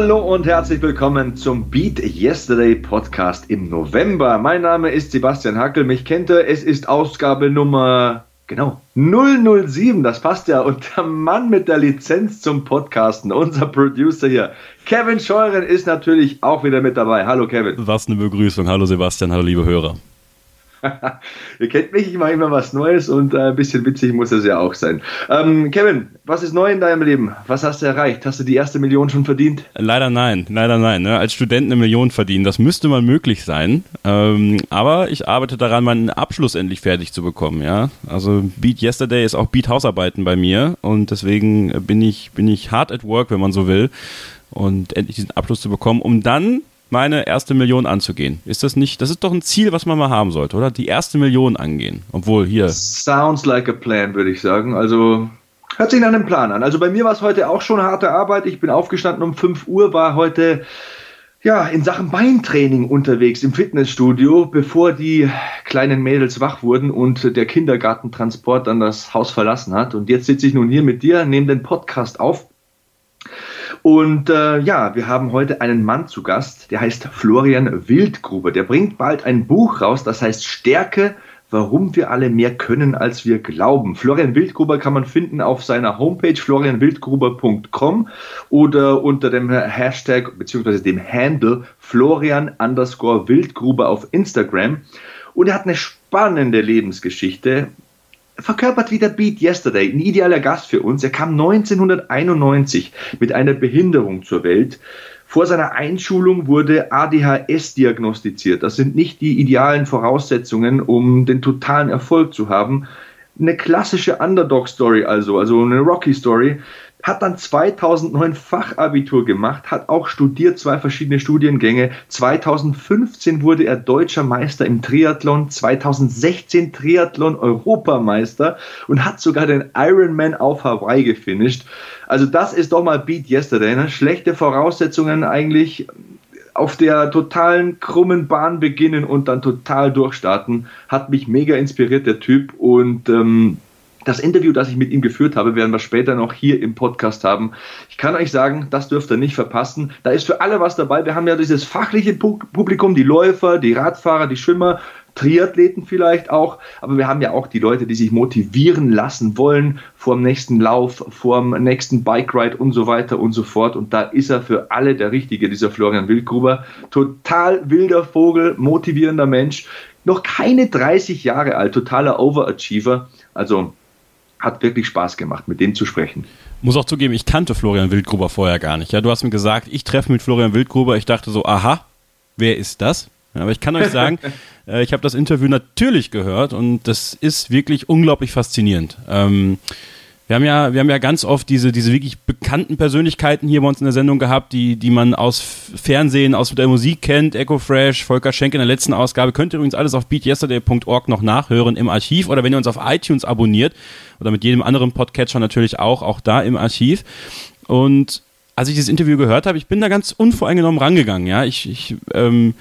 Hallo und herzlich willkommen zum Beat Yesterday Podcast im November. Mein Name ist Sebastian Hackel, mich kennt ihr, es ist Ausgabe Nummer Genau, 007, das passt ja. Und der Mann mit der Lizenz zum Podcasten, unser Producer hier, Kevin Scheuren, ist natürlich auch wieder mit dabei. Hallo Kevin. Was eine Begrüßung. Hallo Sebastian, hallo liebe Hörer. Ihr kennt mich, ich mache immer was Neues und äh, ein bisschen witzig muss es ja auch sein. Ähm, Kevin, was ist neu in deinem Leben? Was hast du erreicht? Hast du die erste Million schon verdient? Leider nein, leider nein. Ne? Als Student eine Million verdienen, das müsste mal möglich sein. Ähm, aber ich arbeite daran, meinen Abschluss endlich fertig zu bekommen. Ja, also Beat Yesterday ist auch Beat Hausarbeiten bei mir und deswegen bin ich bin ich hard at work, wenn man so will, und endlich diesen Abschluss zu bekommen, um dann meine erste Million anzugehen. Ist das nicht, das ist doch ein Ziel, was man mal haben sollte, oder? Die erste Million angehen. Obwohl hier. Sounds like a plan, würde ich sagen. Also hört sich nach einem Plan an. Also bei mir war es heute auch schon harte Arbeit. Ich bin aufgestanden um 5 Uhr, war heute ja, in Sachen Beintraining unterwegs im Fitnessstudio, bevor die kleinen Mädels wach wurden und der Kindergartentransport dann das Haus verlassen hat. Und jetzt sitze ich nun hier mit dir, nehme den Podcast auf und äh, ja, wir haben heute einen Mann zu Gast, der heißt Florian Wildgruber. Der bringt bald ein Buch raus, das heißt Stärke, warum wir alle mehr können, als wir glauben. Florian Wildgruber kann man finden auf seiner Homepage florianwildgruber.com oder unter dem Hashtag bzw. dem Handle Florian underscore Wildgruber auf Instagram. Und er hat eine spannende Lebensgeschichte verkörpert wieder Beat Yesterday, ein idealer Gast für uns. Er kam 1991 mit einer Behinderung zur Welt. Vor seiner Einschulung wurde ADHS diagnostiziert. Das sind nicht die idealen Voraussetzungen, um den totalen Erfolg zu haben. Eine klassische Underdog-Story also, also eine Rocky-Story hat dann 2009 Fachabitur gemacht, hat auch studiert, zwei verschiedene Studiengänge. 2015 wurde er deutscher Meister im Triathlon, 2016 Triathlon-Europameister und hat sogar den Ironman auf Hawaii gefinisht. Also das ist doch mal Beat Yesterday. Ne? Schlechte Voraussetzungen eigentlich auf der totalen krummen Bahn beginnen und dann total durchstarten. Hat mich mega inspiriert, der Typ. Und ähm, das Interview, das ich mit ihm geführt habe, werden wir später noch hier im Podcast haben. Ich kann euch sagen, das dürft ihr nicht verpassen. Da ist für alle was dabei. Wir haben ja dieses fachliche Publikum, die Läufer, die Radfahrer, die Schwimmer, Triathleten vielleicht auch, aber wir haben ja auch die Leute, die sich motivieren lassen wollen vor dem nächsten Lauf, vor dem nächsten Bike Ride und so weiter und so fort. Und da ist er für alle der Richtige, dieser Florian Wildgruber. Total wilder Vogel, motivierender Mensch, noch keine 30 Jahre alt, totaler Overachiever. Also hat wirklich Spaß gemacht, mit dem zu sprechen. Muss auch zugeben, ich kannte Florian Wildgruber vorher gar nicht. Ja, du hast mir gesagt, ich treffe mit Florian Wildgruber. Ich dachte so, aha, wer ist das? Aber ich kann euch sagen, äh, ich habe das Interview natürlich gehört und das ist wirklich unglaublich faszinierend. Ähm, wir haben ja, wir haben ja ganz oft diese, diese wirklich bekannten Persönlichkeiten hier bei uns in der Sendung gehabt, die, die man aus Fernsehen, aus der Musik kennt. Echo Fresh, Volker Schenk in der letzten Ausgabe. Könnt ihr übrigens alles auf beatyesterday.org noch nachhören im Archiv oder wenn ihr uns auf iTunes abonniert oder mit jedem anderen Podcatcher natürlich auch, auch da im Archiv. Und als ich dieses Interview gehört habe, ich bin da ganz unvoreingenommen rangegangen, ja. Ich, ich ähm,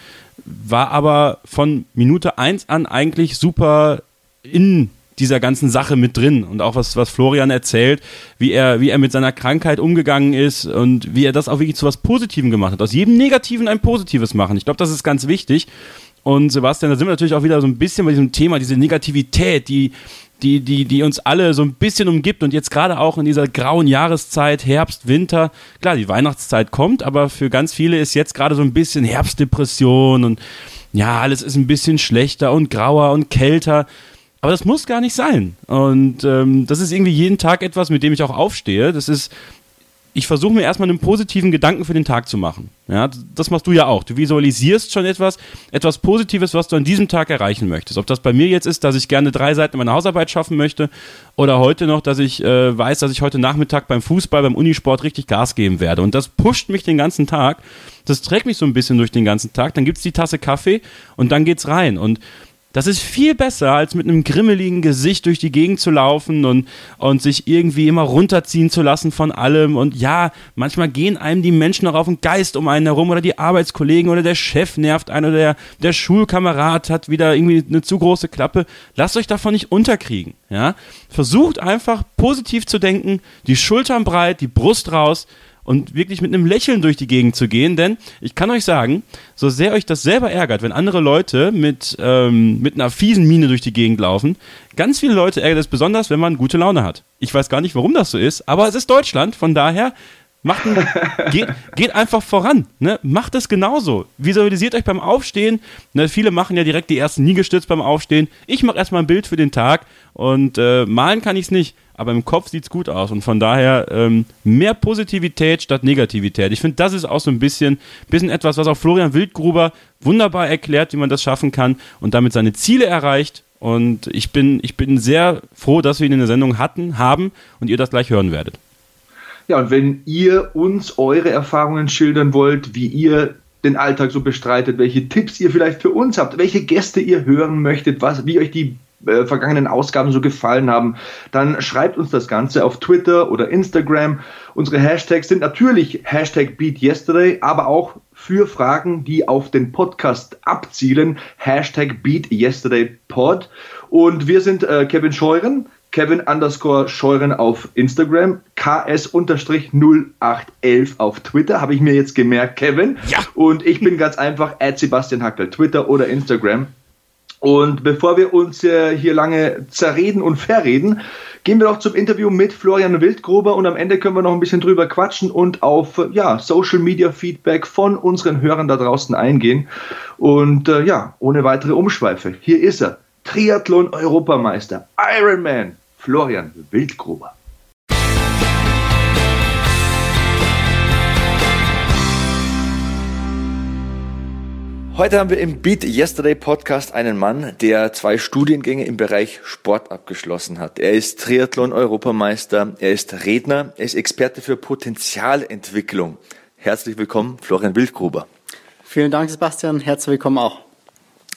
war aber von Minute eins an eigentlich super in dieser ganzen Sache mit drin und auch was, was Florian erzählt, wie er, wie er mit seiner Krankheit umgegangen ist und wie er das auch wirklich zu was Positivem gemacht hat. Aus jedem Negativen ein Positives machen. Ich glaube, das ist ganz wichtig. Und Sebastian, da sind wir natürlich auch wieder so ein bisschen bei diesem Thema, diese Negativität, die, die, die, die uns alle so ein bisschen umgibt und jetzt gerade auch in dieser grauen Jahreszeit, Herbst, Winter, klar, die Weihnachtszeit kommt, aber für ganz viele ist jetzt gerade so ein bisschen Herbstdepression und ja, alles ist ein bisschen schlechter und grauer und kälter. Aber das muss gar nicht sein. Und ähm, das ist irgendwie jeden Tag etwas, mit dem ich auch aufstehe. Das ist, ich versuche mir erstmal einen positiven Gedanken für den Tag zu machen. Ja, das machst du ja auch. Du visualisierst schon etwas, etwas Positives, was du an diesem Tag erreichen möchtest. Ob das bei mir jetzt ist, dass ich gerne drei Seiten meiner Hausarbeit schaffen möchte, oder heute noch, dass ich äh, weiß, dass ich heute Nachmittag beim Fußball, beim Unisport richtig Gas geben werde. Und das pusht mich den ganzen Tag. Das trägt mich so ein bisschen durch den ganzen Tag. Dann gibt es die Tasse Kaffee und dann geht's rein. Und das ist viel besser, als mit einem grimmeligen Gesicht durch die Gegend zu laufen und, und sich irgendwie immer runterziehen zu lassen von allem. Und ja, manchmal gehen einem die Menschen auch auf den Geist um einen herum oder die Arbeitskollegen oder der Chef nervt einen oder der, der Schulkamerad hat wieder irgendwie eine zu große Klappe. Lasst euch davon nicht unterkriegen. Ja? Versucht einfach positiv zu denken, die Schultern breit, die Brust raus und wirklich mit einem Lächeln durch die Gegend zu gehen, denn ich kann euch sagen, so sehr euch das selber ärgert, wenn andere Leute mit, ähm, mit einer fiesen Miene durch die Gegend laufen, ganz viele Leute ärgert es besonders, wenn man gute Laune hat. Ich weiß gar nicht, warum das so ist, aber es ist Deutschland, von daher Macht ein, geht, geht einfach voran. Ne? Macht es genauso. Visualisiert euch beim Aufstehen. Ne? Viele machen ja direkt die ersten Liegestütz beim Aufstehen. Ich mache erstmal ein Bild für den Tag und äh, malen kann ich es nicht, aber im Kopf sieht es gut aus. Und von daher ähm, mehr Positivität statt Negativität. Ich finde, das ist auch so ein bisschen, bisschen etwas, was auch Florian Wildgruber wunderbar erklärt, wie man das schaffen kann und damit seine Ziele erreicht. Und ich bin, ich bin sehr froh, dass wir ihn in der Sendung hatten, haben und ihr das gleich hören werdet. Ja, und wenn ihr uns eure Erfahrungen schildern wollt, wie ihr den Alltag so bestreitet, welche Tipps ihr vielleicht für uns habt, welche Gäste ihr hören möchtet, was, wie euch die äh, vergangenen Ausgaben so gefallen haben, dann schreibt uns das Ganze auf Twitter oder Instagram. Unsere Hashtags sind natürlich Hashtag BeatYesterday, aber auch für Fragen, die auf den Podcast abzielen, Hashtag BeatYesterdayPod. Und wir sind äh, Kevin Scheuren, Kevin underscore Scheuren auf Instagram, KS unterstrich 0811 auf Twitter, habe ich mir jetzt gemerkt, Kevin. Ja. Und ich bin ganz einfach at Sebastian Hackel, Twitter oder Instagram. Und bevor wir uns äh, hier lange zerreden und verreden, gehen wir doch zum Interview mit Florian Wildgruber und am Ende können wir noch ein bisschen drüber quatschen und auf ja, Social Media Feedback von unseren Hörern da draußen eingehen. Und äh, ja, ohne weitere Umschweife, hier ist er. Triathlon-Europameister, Ironman, Florian Wildgruber. Heute haben wir im Beat Yesterday Podcast einen Mann, der zwei Studiengänge im Bereich Sport abgeschlossen hat. Er ist Triathlon-Europameister, er ist Redner, er ist Experte für Potenzialentwicklung. Herzlich willkommen, Florian Wildgruber. Vielen Dank, Sebastian. Herzlich willkommen auch.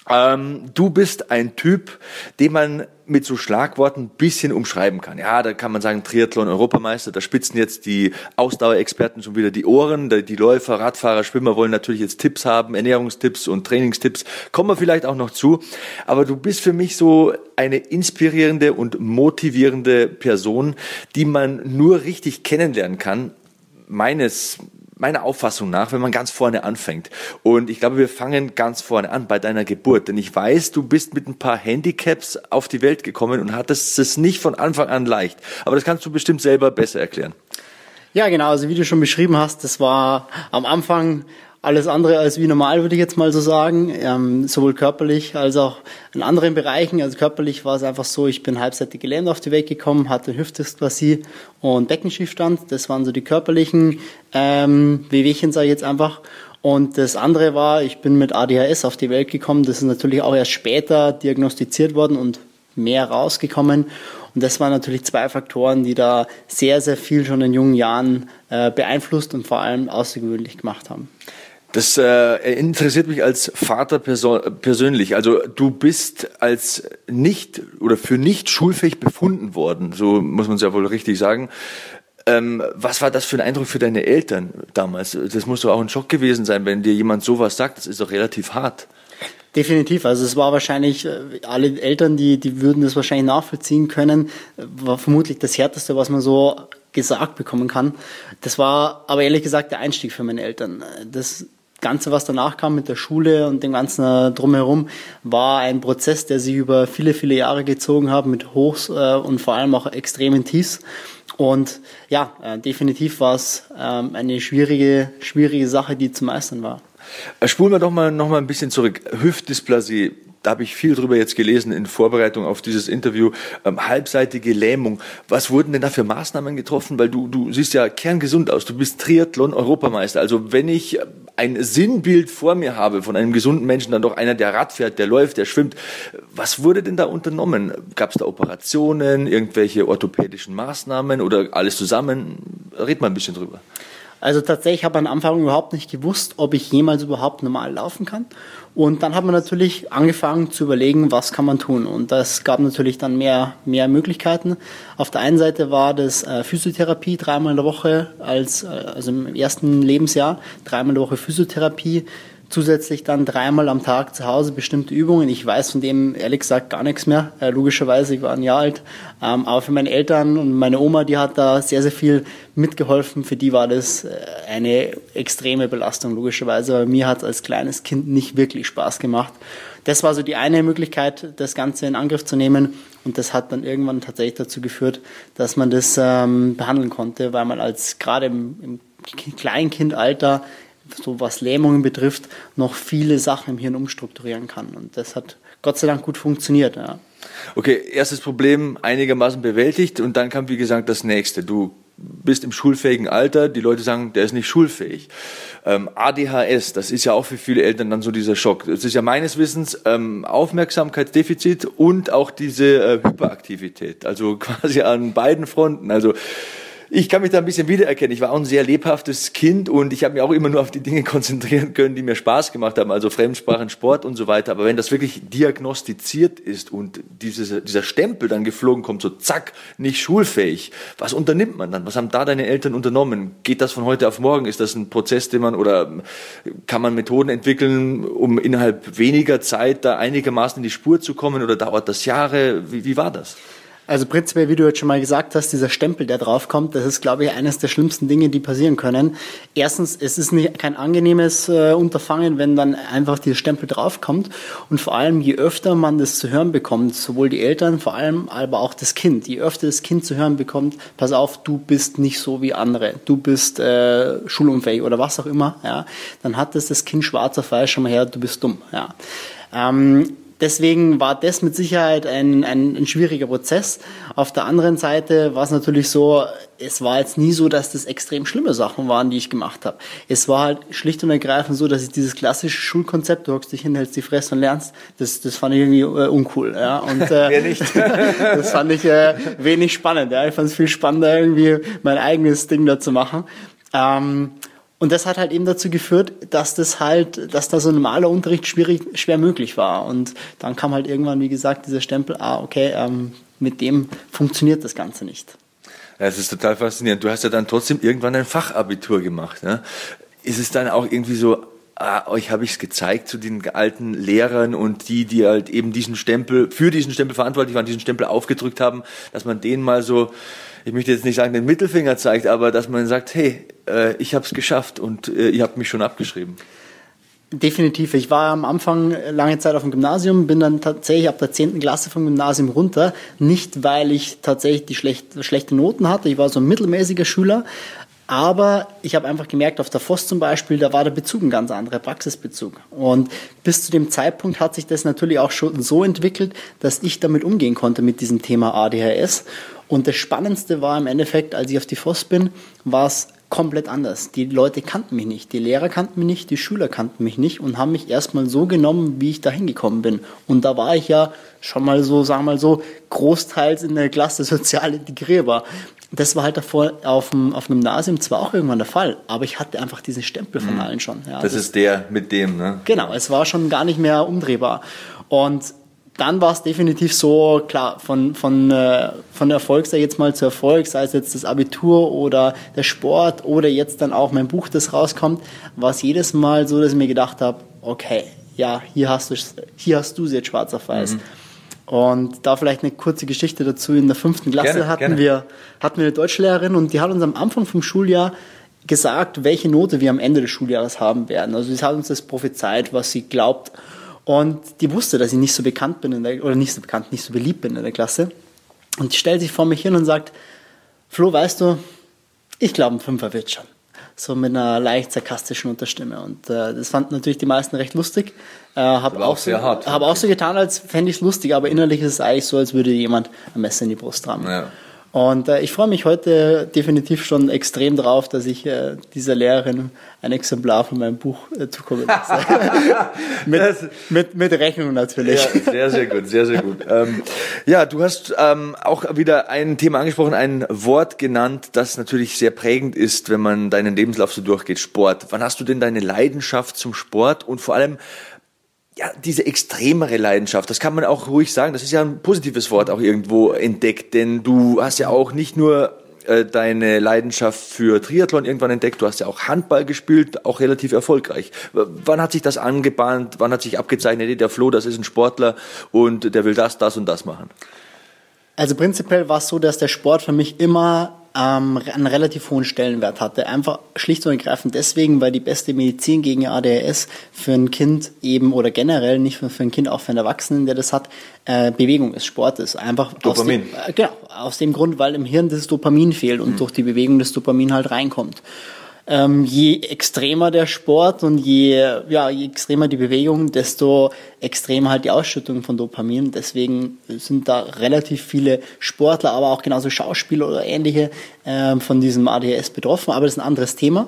Ähm, du bist ein Typ, den man mit so Schlagworten bisschen umschreiben kann. Ja, da kann man sagen Triathlon-Europameister, da spitzen jetzt die Ausdauerexperten schon wieder die Ohren. Die Läufer, Radfahrer, Schwimmer wollen natürlich jetzt Tipps haben, Ernährungstipps und Trainingstipps. Kommen wir vielleicht auch noch zu. Aber du bist für mich so eine inspirierende und motivierende Person, die man nur richtig kennenlernen kann, meines meiner Auffassung nach, wenn man ganz vorne anfängt. Und ich glaube, wir fangen ganz vorne an bei deiner Geburt. Denn ich weiß, du bist mit ein paar Handicaps auf die Welt gekommen und hattest es nicht von Anfang an leicht. Aber das kannst du bestimmt selber besser erklären. Ja, genau. Also wie du schon beschrieben hast, das war am Anfang alles andere als wie normal, würde ich jetzt mal so sagen, ähm, sowohl körperlich als auch in anderen Bereichen. Also körperlich war es einfach so, ich bin halbseitig gelähmt auf die Welt gekommen, hatte Hüftdysplasie und Beckenschiefstand. Das waren so die körperlichen ähm, Wehwehchen, sage ich jetzt einfach. Und das andere war, ich bin mit ADHS auf die Welt gekommen. Das ist natürlich auch erst später diagnostiziert worden und mehr rausgekommen. Und das waren natürlich zwei Faktoren, die da sehr, sehr viel schon in jungen Jahren äh, beeinflusst und vor allem außergewöhnlich gemacht haben. Das äh, interessiert mich als Vater persönlich. Also du bist als nicht oder für nicht schulfähig befunden worden, so muss man es ja wohl richtig sagen. Ähm, was war das für ein Eindruck für deine Eltern damals? Das muss doch auch ein Schock gewesen sein, wenn dir jemand sowas sagt. Das ist doch relativ hart. Definitiv. Also es war wahrscheinlich, äh, alle Eltern, die, die würden das wahrscheinlich nachvollziehen können, war vermutlich das Härteste, was man so gesagt bekommen kann. Das war aber ehrlich gesagt der Einstieg für meine Eltern. Das Ganze, was danach kam mit der Schule und dem ganzen äh, drumherum, war ein Prozess, der sich über viele, viele Jahre gezogen hat, mit Hochs äh, und vor allem auch extremen Tiefs. Und ja, äh, definitiv war es ähm, eine schwierige, schwierige Sache, die zu meistern war. Spulen wir doch mal noch mal ein bisschen zurück. Hüftdysplasie da habe ich viel drüber jetzt gelesen in Vorbereitung auf dieses Interview, ähm, halbseitige Lähmung. Was wurden denn da für Maßnahmen getroffen? Weil du, du siehst ja kerngesund aus. Du bist Triathlon-Europameister. Also wenn ich ein Sinnbild vor mir habe von einem gesunden Menschen, dann doch einer, der Rad fährt, der läuft, der schwimmt. Was wurde denn da unternommen? Gab es da Operationen, irgendwelche orthopädischen Maßnahmen oder alles zusammen? Red mal ein bisschen drüber. Also tatsächlich habe ich am Anfang überhaupt nicht gewusst, ob ich jemals überhaupt normal laufen kann. Und dann hat man natürlich angefangen zu überlegen, was kann man tun. Und das gab natürlich dann mehr, mehr Möglichkeiten. Auf der einen Seite war das äh, Physiotherapie dreimal in der Woche, als, äh, also im ersten Lebensjahr, dreimal in der Woche Physiotherapie zusätzlich dann dreimal am Tag zu Hause bestimmte Übungen. Ich weiß von dem ehrlich gesagt gar nichts mehr. Äh, logischerweise, ich war ein Jahr alt. Ähm, aber für meine Eltern und meine Oma, die hat da sehr, sehr viel mitgeholfen. Für die war das äh, eine extreme Belastung, logischerweise. Aber mir hat es als kleines Kind nicht wirklich Spaß gemacht. Das war so die eine Möglichkeit, das Ganze in Angriff zu nehmen. Und das hat dann irgendwann tatsächlich dazu geführt, dass man das ähm, behandeln konnte, weil man als gerade im, im Kleinkindalter so was Lähmungen betrifft, noch viele Sachen im Hirn umstrukturieren kann. Und das hat Gott sei Dank gut funktioniert. Ja. Okay, erstes Problem einigermaßen bewältigt und dann kam, wie gesagt, das nächste. Du bist im schulfähigen Alter, die Leute sagen, der ist nicht schulfähig. Ähm, ADHS, das ist ja auch für viele Eltern dann so dieser Schock. Das ist ja meines Wissens ähm, Aufmerksamkeitsdefizit und auch diese äh, Hyperaktivität, also quasi an beiden Fronten. Also ich kann mich da ein bisschen wiedererkennen. Ich war auch ein sehr lebhaftes Kind und ich habe mich auch immer nur auf die Dinge konzentrieren können, die mir Spaß gemacht haben, also Fremdsprachen, Sport und so weiter. Aber wenn das wirklich diagnostiziert ist und dieses, dieser Stempel dann geflogen kommt, so zack, nicht schulfähig, was unternimmt man dann? Was haben da deine Eltern unternommen? Geht das von heute auf morgen? Ist das ein Prozess, den man oder kann man Methoden entwickeln, um innerhalb weniger Zeit da einigermaßen in die Spur zu kommen oder dauert das Jahre? Wie, wie war das? Also prinzipiell, wie du jetzt schon mal gesagt hast, dieser Stempel, der draufkommt, das ist, glaube ich, eines der schlimmsten Dinge, die passieren können. Erstens, es ist nicht, kein angenehmes äh, Unterfangen, wenn dann einfach dieser Stempel draufkommt. Und vor allem, je öfter man das zu hören bekommt, sowohl die Eltern, vor allem aber auch das Kind, je öfter das Kind zu hören bekommt, pass auf, du bist nicht so wie andere, du bist äh, schulunfähig oder was auch immer, ja, dann hat das das Kind schwarz auf weiß schon mal her, du bist dumm, ja. Ähm, Deswegen war das mit Sicherheit ein, ein, ein schwieriger Prozess. Auf der anderen Seite war es natürlich so, es war jetzt nie so, dass das extrem schlimme Sachen waren, die ich gemacht habe. Es war halt schlicht und ergreifend so, dass ich dieses klassische Schulkonzept, du hockst dich hin, hältst die Fresse und lernst, das, das fand ich irgendwie äh, uncool. Ja? Und, äh, nicht. das fand ich äh, wenig spannend. Ja? Ich fand es viel spannender, irgendwie mein eigenes Ding da zu machen. Ähm, und das hat halt eben dazu geführt, dass das halt, dass da so ein normaler Unterricht schwierig, schwer möglich war. Und dann kam halt irgendwann, wie gesagt, dieser Stempel, ah, okay, ähm, mit dem funktioniert das Ganze nicht. Das ist total faszinierend. Du hast ja dann trotzdem irgendwann ein Fachabitur gemacht. Ne? Ist es dann auch irgendwie so, ah, euch habe ich es gezeigt zu den alten Lehrern und die, die halt eben diesen Stempel, für diesen Stempel verantwortlich waren, diesen Stempel aufgedrückt haben, dass man den mal so ich möchte jetzt nicht sagen, den Mittelfinger zeigt, aber dass man sagt, hey, äh, ich habe es geschafft und äh, ihr habt mich schon abgeschrieben. Definitiv. Ich war am Anfang lange Zeit auf dem Gymnasium, bin dann tatsächlich ab der 10. Klasse vom Gymnasium runter. Nicht, weil ich tatsächlich die schlecht, schlechte Noten hatte. Ich war so ein mittelmäßiger Schüler. Aber ich habe einfach gemerkt, auf der FOS zum Beispiel, da war der Bezug ein ganz anderer, Praxisbezug. Und bis zu dem Zeitpunkt hat sich das natürlich auch schon so entwickelt, dass ich damit umgehen konnte mit diesem Thema ADHS. Und das Spannendste war im Endeffekt, als ich auf die FOS bin, war es komplett anders. Die Leute kannten mich nicht, die Lehrer kannten mich nicht, die Schüler kannten mich nicht und haben mich erstmal so genommen, wie ich da hingekommen bin. Und da war ich ja schon mal so, sagen wir mal so, großteils in der Klasse sozial integrierbar. Das war halt davor auf dem, auf dem Gymnasium zwar auch irgendwann der Fall, aber ich hatte einfach diesen Stempel von mhm. allen schon. Ja, das, das ist der mit dem, ne? Genau, es war schon gar nicht mehr umdrehbar. Und dann war es definitiv so, klar, von, von, äh, von Erfolg, sei jetzt mal zu Erfolg, sei es jetzt das Abitur oder der Sport oder jetzt dann auch mein Buch, das rauskommt, war es jedes Mal so, dass ich mir gedacht habe, okay, ja, hier hast du hier hast du es jetzt schwarz auf weiß. Mhm. Und da vielleicht eine kurze Geschichte dazu. In der fünften Klasse gerne, hatten, gerne. Wir, hatten wir eine Deutschlehrerin und die hat uns am Anfang vom Schuljahr gesagt, welche Note wir am Ende des Schuljahres haben werden. Also sie hat uns das prophezeit, was sie glaubt. Und die wusste, dass ich nicht so bekannt bin, der, oder nicht so bekannt, nicht so beliebt bin in der Klasse. Und die stellt sich vor mich hin und sagt, Flo, weißt du, ich glaube, ein Fünfer wird schon. So mit einer leicht sarkastischen Unterstimme. Und äh, das fanden natürlich die meisten recht lustig. Äh, habe auch, so, hab auch so getan, als fände ich es lustig, aber innerlich ist es eigentlich so, als würde jemand ein Messer in die Brust rammen. Ja. Und äh, ich freue mich heute definitiv schon extrem drauf, dass ich äh, dieser Lehrerin ein Exemplar von meinem Buch äh, zukommen lasse. mit, mit, mit Rechnung natürlich. Ja, sehr, sehr gut, sehr, sehr gut. Ähm, ja, du hast ähm, auch wieder ein Thema angesprochen, ein Wort genannt, das natürlich sehr prägend ist, wenn man deinen Lebenslauf so durchgeht, Sport. Wann hast du denn deine Leidenschaft zum Sport und vor allem ja, diese extremere Leidenschaft, das kann man auch ruhig sagen, das ist ja ein positives Wort auch irgendwo entdeckt, denn du hast ja auch nicht nur äh, deine Leidenschaft für Triathlon irgendwann entdeckt. Du hast ja auch Handball gespielt, auch relativ erfolgreich. Wann hat sich das angebahnt? Wann hat sich abgezeichnet, der Flo, das ist ein Sportler und der will das, das und das machen? Also prinzipiell war es so, dass der Sport für mich immer ähm, einen relativ hohen Stellenwert hatte. Einfach schlicht und ergreifend deswegen, weil die beste Medizin gegen ADHS für ein Kind eben oder generell nicht nur für ein Kind, auch für einen Erwachsenen, der das hat, äh, Bewegung ist, Sport ist. Einfach Dopamin. Aus dem, äh, genau, aus dem Grund, weil im Hirn das Dopamin fehlt und mhm. durch die Bewegung das Dopamin halt reinkommt ähm, je extremer der Sport und je, ja, je extremer die Bewegung, desto extremer halt die Ausschüttung von Dopamin. Deswegen sind da relativ viele Sportler, aber auch genauso Schauspieler oder ähnliche äh, von diesem ADHS betroffen. Aber das ist ein anderes Thema.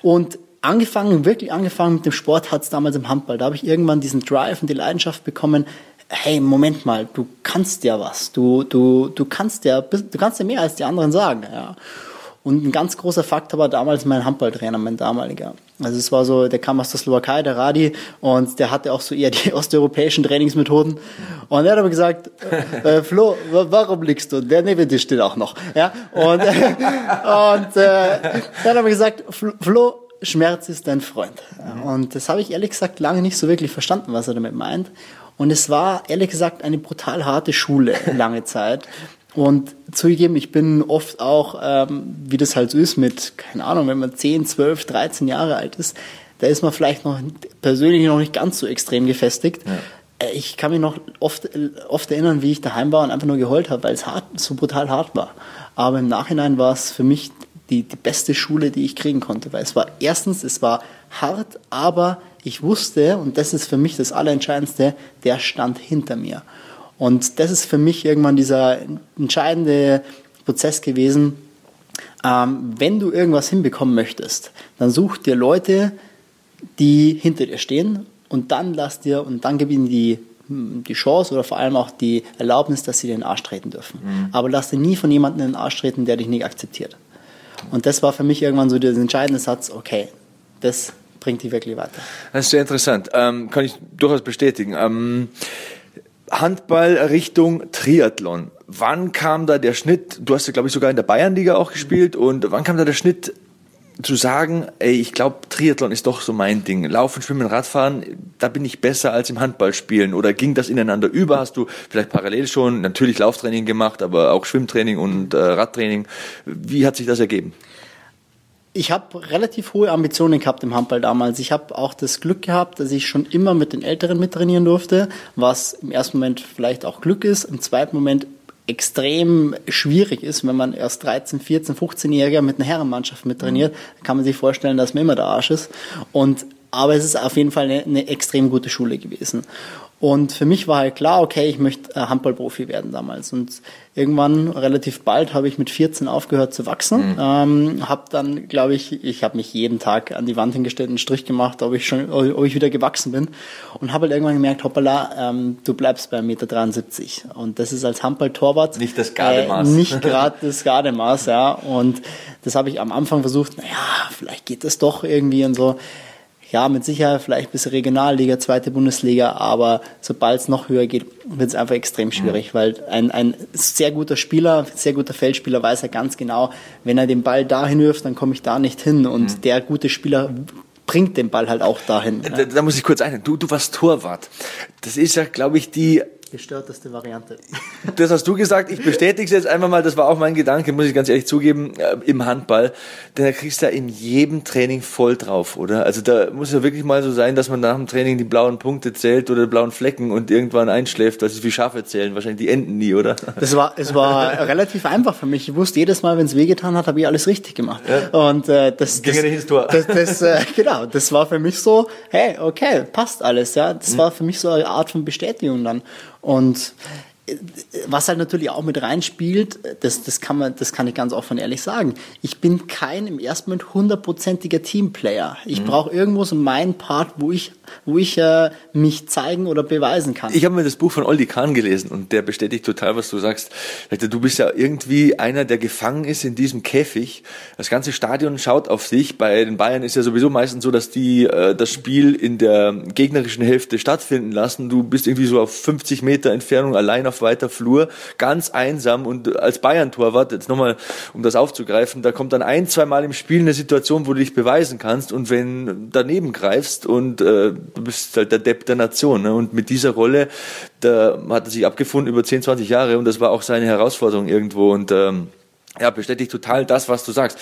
Und angefangen, wirklich angefangen mit dem Sport hat es damals im Handball. Da habe ich irgendwann diesen Drive und die Leidenschaft bekommen, hey, Moment mal, du kannst ja was. Du, du, du kannst ja, du kannst ja mehr als die anderen sagen, ja. Und ein ganz großer Faktor war damals mein Handballtrainer, mein damaliger. Also es war so, der kam aus der Slowakei, der Radi, und der hatte auch so eher die osteuropäischen Trainingsmethoden. Und er hat aber gesagt, äh, Flo, warum liegst du? Der neben dir steht auch noch. Ja? Und, äh, und äh, er hat aber gesagt, Flo, Schmerz ist dein Freund. Und das habe ich ehrlich gesagt lange nicht so wirklich verstanden, was er damit meint. Und es war ehrlich gesagt eine brutal harte Schule lange Zeit. Und zugegeben, ich bin oft auch, ähm, wie das halt so ist mit, keine Ahnung, wenn man 10, 12, 13 Jahre alt ist, da ist man vielleicht noch persönlich noch nicht ganz so extrem gefestigt. Ja. Äh, ich kann mich noch oft, oft erinnern, wie ich daheim war und einfach nur geheult habe, weil es hart, so brutal hart war. Aber im Nachhinein war es für mich die, die beste Schule, die ich kriegen konnte, weil es war erstens, es war hart, aber ich wusste, und das ist für mich das Allerentscheidendste, der stand hinter mir. Und das ist für mich irgendwann dieser entscheidende Prozess gewesen. Ähm, wenn du irgendwas hinbekommen möchtest, dann such dir Leute, die hinter dir stehen und dann lass dir und dann gib ihnen die die Chance oder vor allem auch die Erlaubnis, dass sie dir in den Arsch treten dürfen. Mhm. Aber lass dir nie von jemandem in den Arsch treten, der dich nicht akzeptiert. Und das war für mich irgendwann so der entscheidende Satz, okay, das bringt dich wirklich weiter. Das ist sehr interessant. Ähm, kann ich durchaus bestätigen. Ähm, Handball Richtung Triathlon. Wann kam da der Schnitt? Du hast ja, glaube ich, sogar in der Bayernliga auch gespielt. Und wann kam da der Schnitt zu sagen, ey, ich glaube, Triathlon ist doch so mein Ding. Laufen, Schwimmen, Radfahren, da bin ich besser als im Handball spielen. Oder ging das ineinander über? Hast du vielleicht parallel schon natürlich Lauftraining gemacht, aber auch Schwimmtraining und äh, Radtraining? Wie hat sich das ergeben? Ich habe relativ hohe Ambitionen gehabt im Handball damals. Ich habe auch das Glück gehabt, dass ich schon immer mit den Älteren mittrainieren durfte, was im ersten Moment vielleicht auch Glück ist, im zweiten Moment extrem schwierig ist, wenn man erst 13, 14, 15-Jähriger mit einer Herrenmannschaft mittrainiert, mhm. kann man sich vorstellen, dass man immer der Arsch ist. Und aber es ist auf jeden Fall eine, eine extrem gute Schule gewesen. Und für mich war halt klar, okay, ich möchte äh, Handballprofi werden damals. Und irgendwann, relativ bald, habe ich mit 14 aufgehört zu wachsen. Mhm. Ähm, habe dann, glaube ich, ich habe mich jeden Tag an die Wand hingestellt, einen Strich gemacht, ob ich schon, ob ich wieder gewachsen bin. Und habe halt irgendwann gemerkt, hoppala, ähm, du bleibst bei 1,73 Meter. Und das ist als Handballtorwart nicht das Gardemaß. Äh, nicht gerade das Gardemaß, ja. Und das habe ich am Anfang versucht, naja, vielleicht geht das doch irgendwie und so ja, mit Sicherheit vielleicht bis Regionalliga, zweite Bundesliga, aber sobald es noch höher geht, wird es einfach extrem schwierig, mhm. weil ein, ein sehr guter Spieler, sehr guter Feldspieler weiß er ganz genau, wenn er den Ball dahin wirft, dann komme ich da nicht hin und mhm. der gute Spieler bringt den Ball halt auch dahin. Da, da muss ich kurz ein, du, du warst Torwart. Das ist ja, glaube ich, die gestörteste Variante. Das hast du gesagt, ich bestätige es jetzt einfach mal, das war auch mein Gedanke, muss ich ganz ehrlich zugeben, äh, im Handball. Denn da kriegst du ja in jedem Training voll drauf, oder? Also da muss ja wirklich mal so sein, dass man nach dem Training die blauen Punkte zählt oder die blauen Flecken und irgendwann einschläft, weil sie wie Schafe zählen, wahrscheinlich die Enden nie, oder? Das war, es war relativ einfach für mich. Ich wusste jedes Mal, wenn es wehgetan hat, habe ich alles richtig gemacht. Ja. Und äh, das, Ging das, ja nicht ins Tor. das, das äh, genau, das war für mich so, hey, okay, passt alles, ja. Das mhm. war für mich so eine Art von Bestätigung dann. Und was halt natürlich auch mit reinspielt, das, das, kann man, das kann ich ganz offen ehrlich sagen. Ich bin kein im ersten Moment hundertprozentiger Teamplayer. Ich mhm. brauche irgendwo so meinen Part, wo ich, wo ich äh, mich zeigen oder beweisen kann. Ich habe mir das Buch von Olli Kahn gelesen und der bestätigt total, was du sagst. Du bist ja irgendwie einer, der gefangen ist in diesem Käfig. Das ganze Stadion schaut auf sich. Bei den Bayern ist ja sowieso meistens so, dass die äh, das Spiel in der gegnerischen Hälfte stattfinden lassen. Du bist irgendwie so auf 50 Meter Entfernung allein auf weiter Flur, ganz einsam und als Bayern-Torwart, jetzt nochmal, um das aufzugreifen, da kommt dann ein, zwei im Spiel eine Situation, wo du dich beweisen kannst und wenn daneben greifst und äh, du bist halt der Depp der Nation ne? und mit dieser Rolle, da hat er sich abgefunden über 10, 20 Jahre und das war auch seine Herausforderung irgendwo und ähm, ja, bestätigt total das, was du sagst.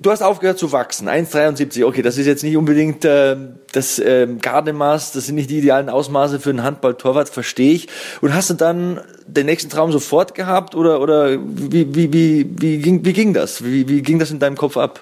Du hast aufgehört zu wachsen. 1,73, okay, das ist jetzt nicht unbedingt äh, das äh, Gardemaß, das sind nicht die idealen Ausmaße für einen Handballtorwart, verstehe ich. Und hast du dann den nächsten Traum sofort gehabt oder, oder wie, wie, wie, wie, ging, wie ging das? Wie, wie ging das in deinem Kopf ab?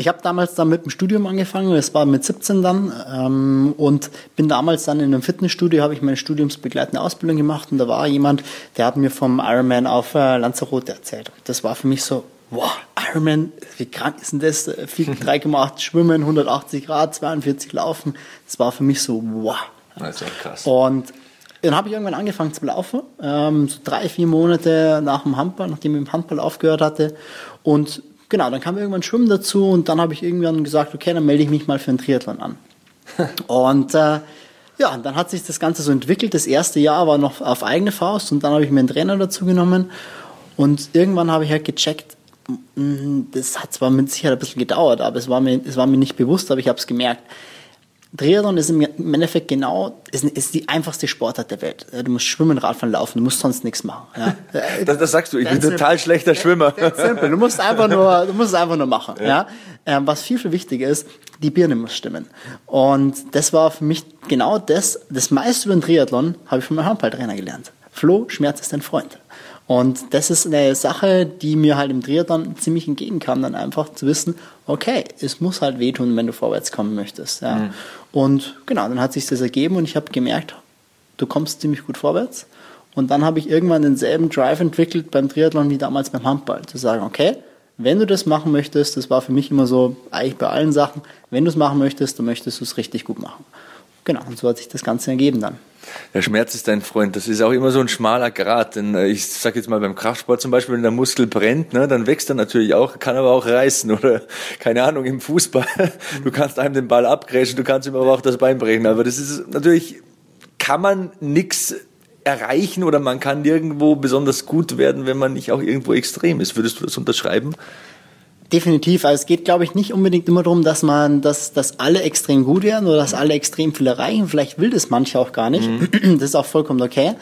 Ich habe damals dann mit dem Studium angefangen, es war mit 17 dann ähm, und bin damals dann in einem Fitnessstudio, habe ich meine studiumsbegleitende Ausbildung gemacht und da war jemand, der hat mir vom Ironman auf äh, Lanzarote erzählt. Das war für mich so, wow, Ironman, wie krank ist denn das? 3,8 Schwimmen, 180 Grad, 42 Laufen. Das war für mich so, wow. Das ist krass. Und dann habe ich irgendwann angefangen zu laufen, ähm, so drei, vier Monate nach dem Handball, nachdem ich mit dem Handball aufgehört hatte. Und genau, dann kam irgendwann Schwimmen dazu und dann habe ich irgendwann gesagt, okay, dann melde ich mich mal für einen Triathlon an. und äh, ja, dann hat sich das Ganze so entwickelt. Das erste Jahr war noch auf eigene Faust und dann habe ich mir einen Trainer dazu genommen und irgendwann habe ich halt gecheckt, mm, das hat zwar mit Sicherheit ein bisschen gedauert, aber es war mir, es war mir nicht bewusst, aber ich habe es gemerkt. Triathlon ist im Endeffekt genau, ist, ist die einfachste Sportart der Welt. Du musst schwimmen, Radfahren, laufen, du musst sonst nichts machen. Ja. Das, das sagst du, ich bin total schlechter Schwimmer. Du musst einfach nur, du musst es einfach nur machen. Ja. ja. Ähm, was viel, viel wichtiger ist, die Birne muss stimmen. Und das war für mich genau das, das meiste über den Triathlon habe ich von meinem Handballtrainer gelernt. Flo, Schmerz ist dein Freund. Und das ist eine Sache, die mir halt im Triathlon ziemlich entgegenkam, dann einfach zu wissen, okay, es muss halt wehtun, wenn du vorwärts kommen möchtest. Ja. Mhm. Und genau, dann hat sich das ergeben und ich habe gemerkt, du kommst ziemlich gut vorwärts. Und dann habe ich irgendwann denselben Drive entwickelt beim Triathlon wie damals beim Handball, zu sagen, okay, wenn du das machen möchtest, das war für mich immer so, eigentlich bei allen Sachen, wenn du es machen möchtest, dann möchtest du es richtig gut machen. Genau, und so hat sich das Ganze ergeben dann. Der Schmerz ist dein Freund. Das ist auch immer so ein schmaler Grat. Denn äh, ich sage jetzt mal beim Kraftsport zum Beispiel, wenn der Muskel brennt, ne, dann wächst er natürlich auch, kann aber auch reißen oder keine Ahnung im Fußball. Du kannst einem den Ball abgrätschen, du kannst ihm aber auch das Bein brechen. Aber das ist natürlich, kann man nichts erreichen oder man kann nirgendwo besonders gut werden, wenn man nicht auch irgendwo extrem ist. Würdest du das unterschreiben? Definitiv. Also es geht, glaube ich, nicht unbedingt immer darum, dass man, dass, dass alle extrem gut werden oder dass alle extrem viel erreichen. Vielleicht will das manche auch gar nicht. Mhm. Das ist auch vollkommen okay.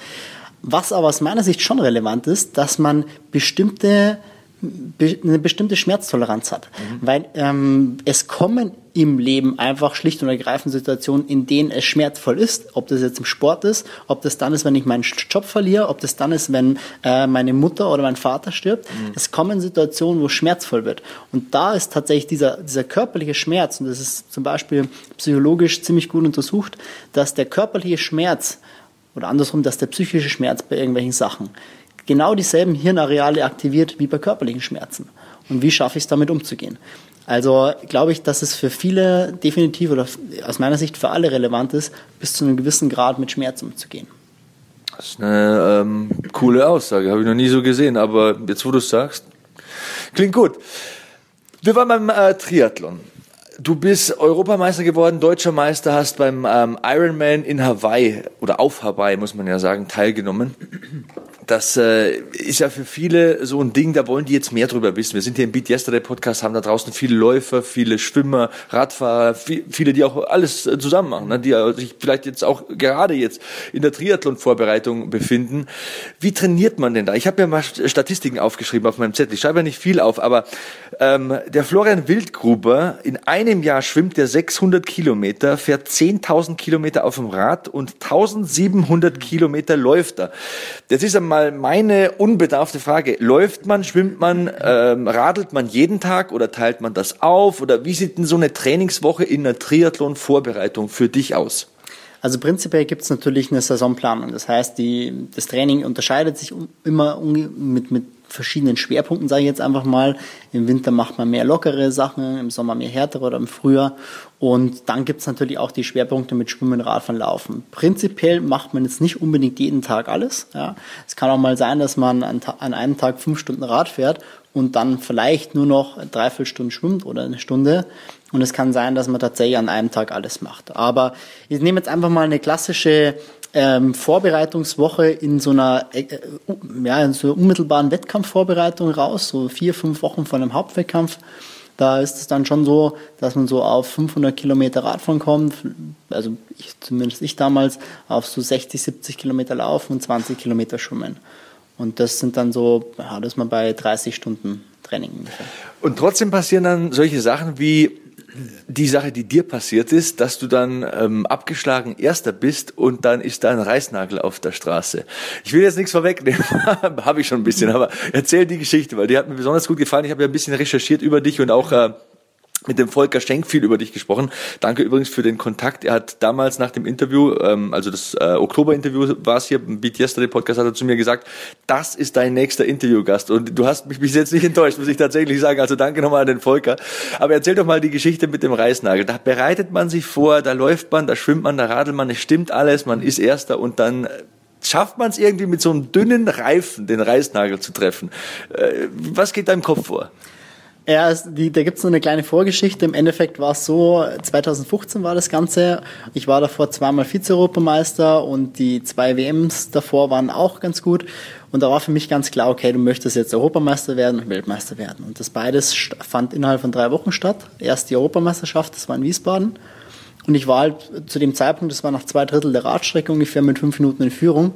Was aber aus meiner Sicht schon relevant ist, dass man bestimmte eine bestimmte Schmerztoleranz hat. Mhm. Weil ähm, es kommen im Leben einfach schlicht und ergreifend Situationen, in denen es schmerzvoll ist. Ob das jetzt im Sport ist, ob das dann ist, wenn ich meinen Job verliere, ob das dann ist, wenn äh, meine Mutter oder mein Vater stirbt. Mhm. Es kommen Situationen, wo es schmerzvoll wird. Und da ist tatsächlich dieser, dieser körperliche Schmerz, und das ist zum Beispiel psychologisch ziemlich gut untersucht, dass der körperliche Schmerz oder andersrum, dass der psychische Schmerz bei irgendwelchen Sachen genau dieselben Hirnareale aktiviert wie bei körperlichen Schmerzen. Und wie schaffe ich es damit umzugehen? Also glaube ich, dass es für viele definitiv oder aus meiner Sicht für alle relevant ist, bis zu einem gewissen Grad mit Schmerz umzugehen. Das ist eine ähm, coole Aussage, habe ich noch nie so gesehen, aber jetzt wo du es sagst, klingt gut. Wir waren beim äh, Triathlon. Du bist Europameister geworden, deutscher Meister, hast beim ähm, Ironman in Hawaii oder auf Hawaii, muss man ja sagen, teilgenommen das äh, ist ja für viele so ein Ding, da wollen die jetzt mehr drüber wissen. Wir sind hier im Beat Yesterday Podcast, haben da draußen viele Läufer, viele Schwimmer, Radfahrer, viele, die auch alles äh, zusammen machen, ne? die sich vielleicht jetzt auch gerade jetzt in der Triathlon-Vorbereitung befinden. Wie trainiert man denn da? Ich habe mir mal Statistiken aufgeschrieben auf meinem Zettel. Ich schreibe ja nicht viel auf, aber ähm, der Florian Wildgruber, in einem Jahr schwimmt der 600 Kilometer, fährt 10.000 Kilometer auf dem Rad und 1.700 Kilometer läuft er. Das ist einmal mal meine unbedarfte Frage. Läuft man, schwimmt man, ähm, radelt man jeden Tag oder teilt man das auf? Oder wie sieht denn so eine Trainingswoche in einer Triathlon-Vorbereitung für dich aus? Also prinzipiell gibt es natürlich eine Saisonplanung. Das heißt, die, das Training unterscheidet sich immer mit, mit verschiedenen Schwerpunkten, sage ich jetzt einfach mal. Im Winter macht man mehr lockere Sachen, im Sommer mehr härtere oder im Frühjahr. Und dann gibt's natürlich auch die Schwerpunkte mit Schwimmen, Radfahren, Laufen. Prinzipiell macht man jetzt nicht unbedingt jeden Tag alles. Ja. Es kann auch mal sein, dass man an, an einem Tag fünf Stunden Rad fährt und dann vielleicht nur noch dreiviertel Stunden schwimmt oder eine Stunde. Und es kann sein, dass man tatsächlich an einem Tag alles macht. Aber ich nehme jetzt einfach mal eine klassische ähm, Vorbereitungswoche in so einer, äh, ja, in so einer unmittelbaren Wettkampfvorbereitung raus, so vier, fünf Wochen vor einem Hauptwettkampf. Da ist es dann schon so, dass man so auf 500 Kilometer Radfahren kommt, also ich, zumindest ich damals, auf so 60, 70 Kilometer Laufen und 20 Kilometer Schwimmen. Und das sind dann so, ja, das ist man bei 30 Stunden Training ungefähr. Und trotzdem passieren dann solche Sachen wie die Sache, die dir passiert ist, dass du dann ähm, abgeschlagen Erster bist und dann ist da ein Reißnagel auf der Straße. Ich will jetzt nichts vorwegnehmen, habe ich schon ein bisschen, aber erzähl die Geschichte, weil die hat mir besonders gut gefallen. Ich habe ja ein bisschen recherchiert über dich und auch äh, mit dem Volker Schenk viel über dich gesprochen. Danke übrigens für den Kontakt. Er hat damals nach dem Interview, ähm, also das äh, Oktober-Interview war es hier, Beat Yesterday Podcast, hat er zu mir gesagt, das ist dein nächster Interviewgast. Und du hast mich bis jetzt nicht enttäuscht, muss ich tatsächlich sagen. Also danke nochmal an den Volker. Aber erzähl doch mal die Geschichte mit dem Reißnagel. Da bereitet man sich vor, da läuft man, da schwimmt man, da radelt man, es stimmt alles, man ist Erster und dann äh, schafft man es irgendwie mit so einem dünnen Reifen den Reißnagel zu treffen. Äh, was geht da im Kopf vor? Ja, die, da gibt's noch eine kleine Vorgeschichte. Im Endeffekt war es so, 2015 war das Ganze. Ich war davor zweimal Vize-Europameister und die zwei WMs davor waren auch ganz gut. Und da war für mich ganz klar, okay, du möchtest jetzt Europameister werden und Weltmeister werden. Und das beides fand innerhalb von drei Wochen statt. Erst die Europameisterschaft, das war in Wiesbaden. Und ich war halt zu dem Zeitpunkt, das war nach zwei Drittel der Radstrecke ungefähr mit fünf Minuten in Führung.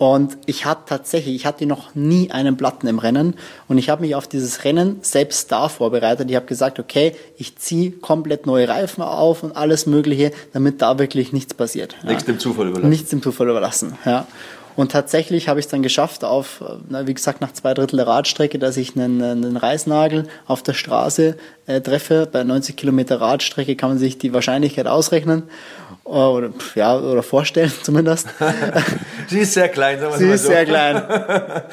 Und ich hatte tatsächlich, ich hatte noch nie einen Platten im Rennen und ich habe mich auf dieses Rennen selbst da vorbereitet. Ich habe gesagt, okay, ich ziehe komplett neue Reifen auf und alles Mögliche, damit da wirklich nichts passiert. Nichts dem Zufall überlassen. Nichts dem Zufall überlassen, ja. Und tatsächlich habe ich es dann geschafft, auf, na, wie gesagt, nach zwei Drittel der Radstrecke, dass ich einen, einen Reißnagel auf der Straße äh, treffe. Bei 90 Kilometer Radstrecke kann man sich die Wahrscheinlichkeit ausrechnen oder, ja, oder vorstellen zumindest. Sie ist sehr klein, sagen wir Sie mal ist so. sehr klein.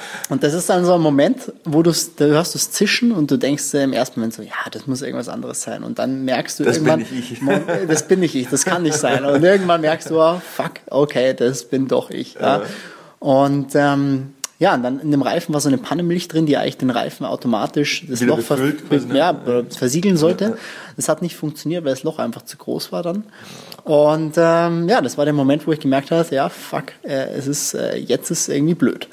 Und das ist dann so ein Moment, wo du da hörst du es zischen und du denkst im ersten Moment so, ja, das muss irgendwas anderes sein. Und dann merkst du das irgendwann, bin ich. das bin nicht ich, das kann nicht sein. Und irgendwann merkst du, oh, fuck, okay, das bin doch ich. Ja. Und ähm, ja, und dann in dem Reifen war so eine Pannenmilch drin, die eigentlich den Reifen automatisch das Wieder Loch ver ne? ja, versiegeln sollte. Das hat nicht funktioniert, weil das Loch einfach zu groß war dann. Und ähm, ja, das war der Moment, wo ich gemerkt habe, ja, fuck, äh, es ist äh, jetzt ist irgendwie blöd.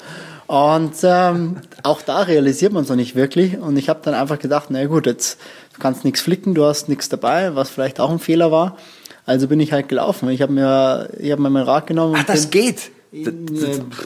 Und ähm, auch da realisiert man es noch nicht wirklich. Und ich habe dann einfach gedacht, na gut, jetzt du kannst nichts flicken, du hast nichts dabei, was vielleicht auch ein Fehler war. Also bin ich halt gelaufen. Ich habe mir, ich habe mir mein Rad genommen. Ach, das geht.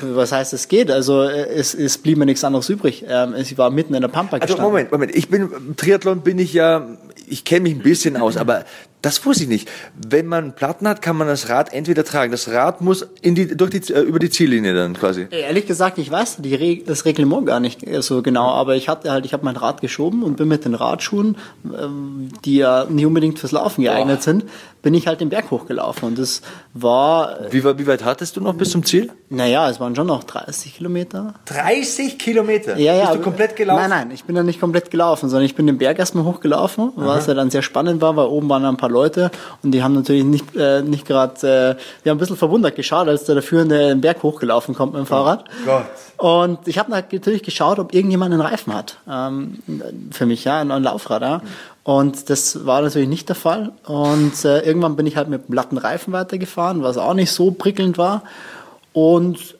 Was heißt, es geht? Also es, es blieb mir nichts anderes übrig. Ähm, ich war mitten in der Pampa also, gestanden. Also Moment, Moment. Ich bin Triathlon bin ich ja, ich kenne mich ein bisschen aus, aber das wusste ich nicht. Wenn man Platten hat, kann man das Rad entweder tragen. Das Rad muss in die, durch die, äh, über die Ziellinie dann quasi. Ehrlich gesagt, ich weiß die Re das Reglement gar nicht so genau, aber ich hatte halt, ich habe mein Rad geschoben und bin mit den Radschuhen, ähm, die ja nicht unbedingt fürs Laufen geeignet Boah. sind, bin ich halt den Berg hochgelaufen und das war. Wie, wie weit hattest du noch bis zum Ziel? Naja, es waren schon noch 30 Kilometer. 30 Kilometer? Ja, ja. Bist du komplett gelaufen? Nein, nein, ich bin ja nicht komplett gelaufen, sondern ich bin den Berg erstmal hochgelaufen, was ja dann sehr spannend war, weil oben waren ein paar Leute und die haben natürlich nicht, äh, nicht gerade, äh, wir haben ein bisschen verwundert geschaut, als der Führende den Berg hochgelaufen kommt mit dem Fahrrad. Oh Gott. Und ich habe natürlich geschaut, ob irgendjemand einen Reifen hat. Ähm, für mich, ja, ein, ein Laufrad, ja. Und das war natürlich nicht der Fall. Und äh, irgendwann bin ich halt mit platten Reifen weitergefahren, was auch nicht so prickelnd war. Und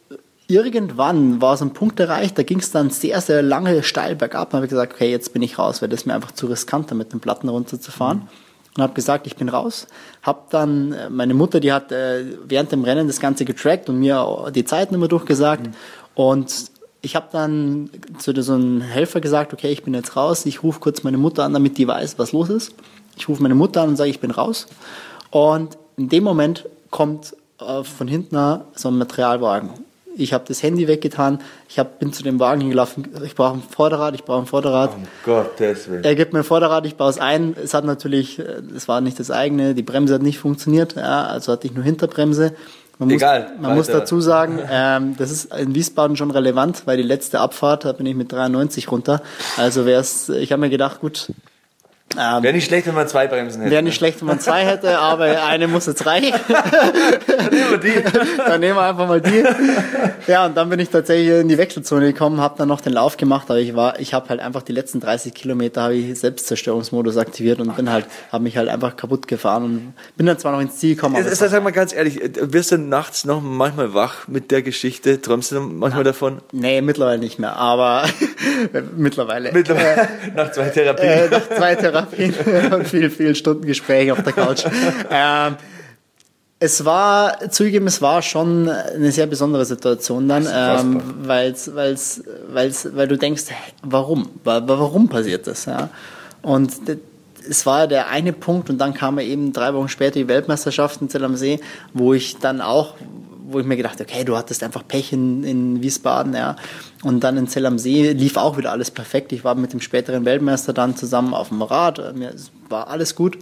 irgendwann war so ein Punkt erreicht, da ging es dann sehr, sehr lange steil bergab. Da habe ich gesagt, okay, jetzt bin ich raus, weil das ist mir einfach zu riskant, da mit den Platten runterzufahren. Mhm. Und habe gesagt, ich bin raus. Hab dann, äh, meine Mutter, die hat äh, während dem Rennen das Ganze getrackt und mir die Zeiten immer durchgesagt. Mhm. Und ich habe dann zu so einem Helfer gesagt, okay, ich bin jetzt raus, ich rufe kurz meine Mutter an, damit die weiß, was los ist. Ich rufe meine Mutter an und sage, ich bin raus. Und in dem Moment kommt äh, von hinten so ein Materialwagen. Ich habe das Handy weggetan, ich hab, bin zu dem Wagen hingelaufen, ich brauche ein Vorderrad, ich brauche ein Vorderrad. Um Gottes Willen. Er gibt mir ein Vorderrad, ich baue es ein. Es hat natürlich, es war nicht das eigene, die Bremse hat nicht funktioniert, ja, also hatte ich nur Hinterbremse. Man Egal. Muss, man muss dazu sagen, ähm, das ist in Wiesbaden schon relevant, weil die letzte Abfahrt, da bin ich mit 93 runter. Also wäre es, ich habe mir gedacht, gut, Ähm, wäre nicht schlecht, wenn man zwei Bremsen hätte. Wäre nicht schlecht, wenn man zwei hätte, aber eine muss jetzt reichen. dann nehmen wir die. dann nehmen wir einfach mal die. Ja, und dann bin ich tatsächlich in die Wechselzone gekommen, habe dann noch den Lauf gemacht, aber ich war, ich habe halt einfach die letzten 30 Kilometer habe ich Selbstzerstörungsmodus aktiviert und bin halt, habe mich halt einfach kaputt gefahren und bin dann zwar noch ins Ziel gekommen. Aber sag mal ganz ehrlich, wirst du nachts noch manchmal wach mit der Geschichte? Träumst du manchmal Na, davon? Nee, mittlerweile nicht mehr, aber mittlerweile. Mittlerweile. Äh, nach zwei Therapien. Äh, nach zwei Therapien Therapien und viel, viel Stunden Gespräch auf der Couch. ähm, es war, zugegeben, es war schon eine sehr besondere Situation dann, ähm, weil's, weil's, weil's, weil du denkst, warum? Warum passiert das? Ja? Und es war der eine Punkt und dann kam eben drei Wochen später die Weltmeisterschaft in Zell am See, wo ich dann auch, wo ich mir gedacht okay, du hattest einfach Pech in, in Wiesbaden, ja. Und dann in Zell am See lief auch wieder alles perfekt. Ich war mit dem späteren Weltmeister dann zusammen auf dem Rad. Mir war alles gut.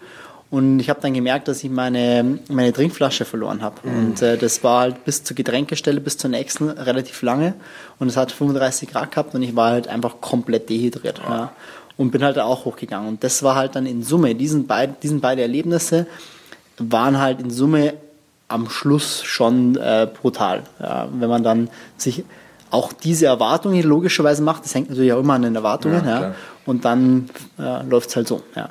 Und ich habe dann gemerkt, dass ich meine, meine Trinkflasche verloren habe. Mhm. Und äh, das war halt bis zur Getränkestelle, bis zur nächsten relativ lange. Und es hat 35 Grad gehabt und ich war halt einfach komplett dehydriert. Oh. Ja. Und bin halt auch hochgegangen. Und das war halt dann in Summe, diesen, beid, diesen beiden Erlebnisse waren halt in Summe am Schluss schon äh, brutal. Ja, wenn man dann sich auch diese Erwartungen logischerweise macht, das hängt natürlich auch immer an den Erwartungen, ja, ja und dann äh, läuft es halt so, ja.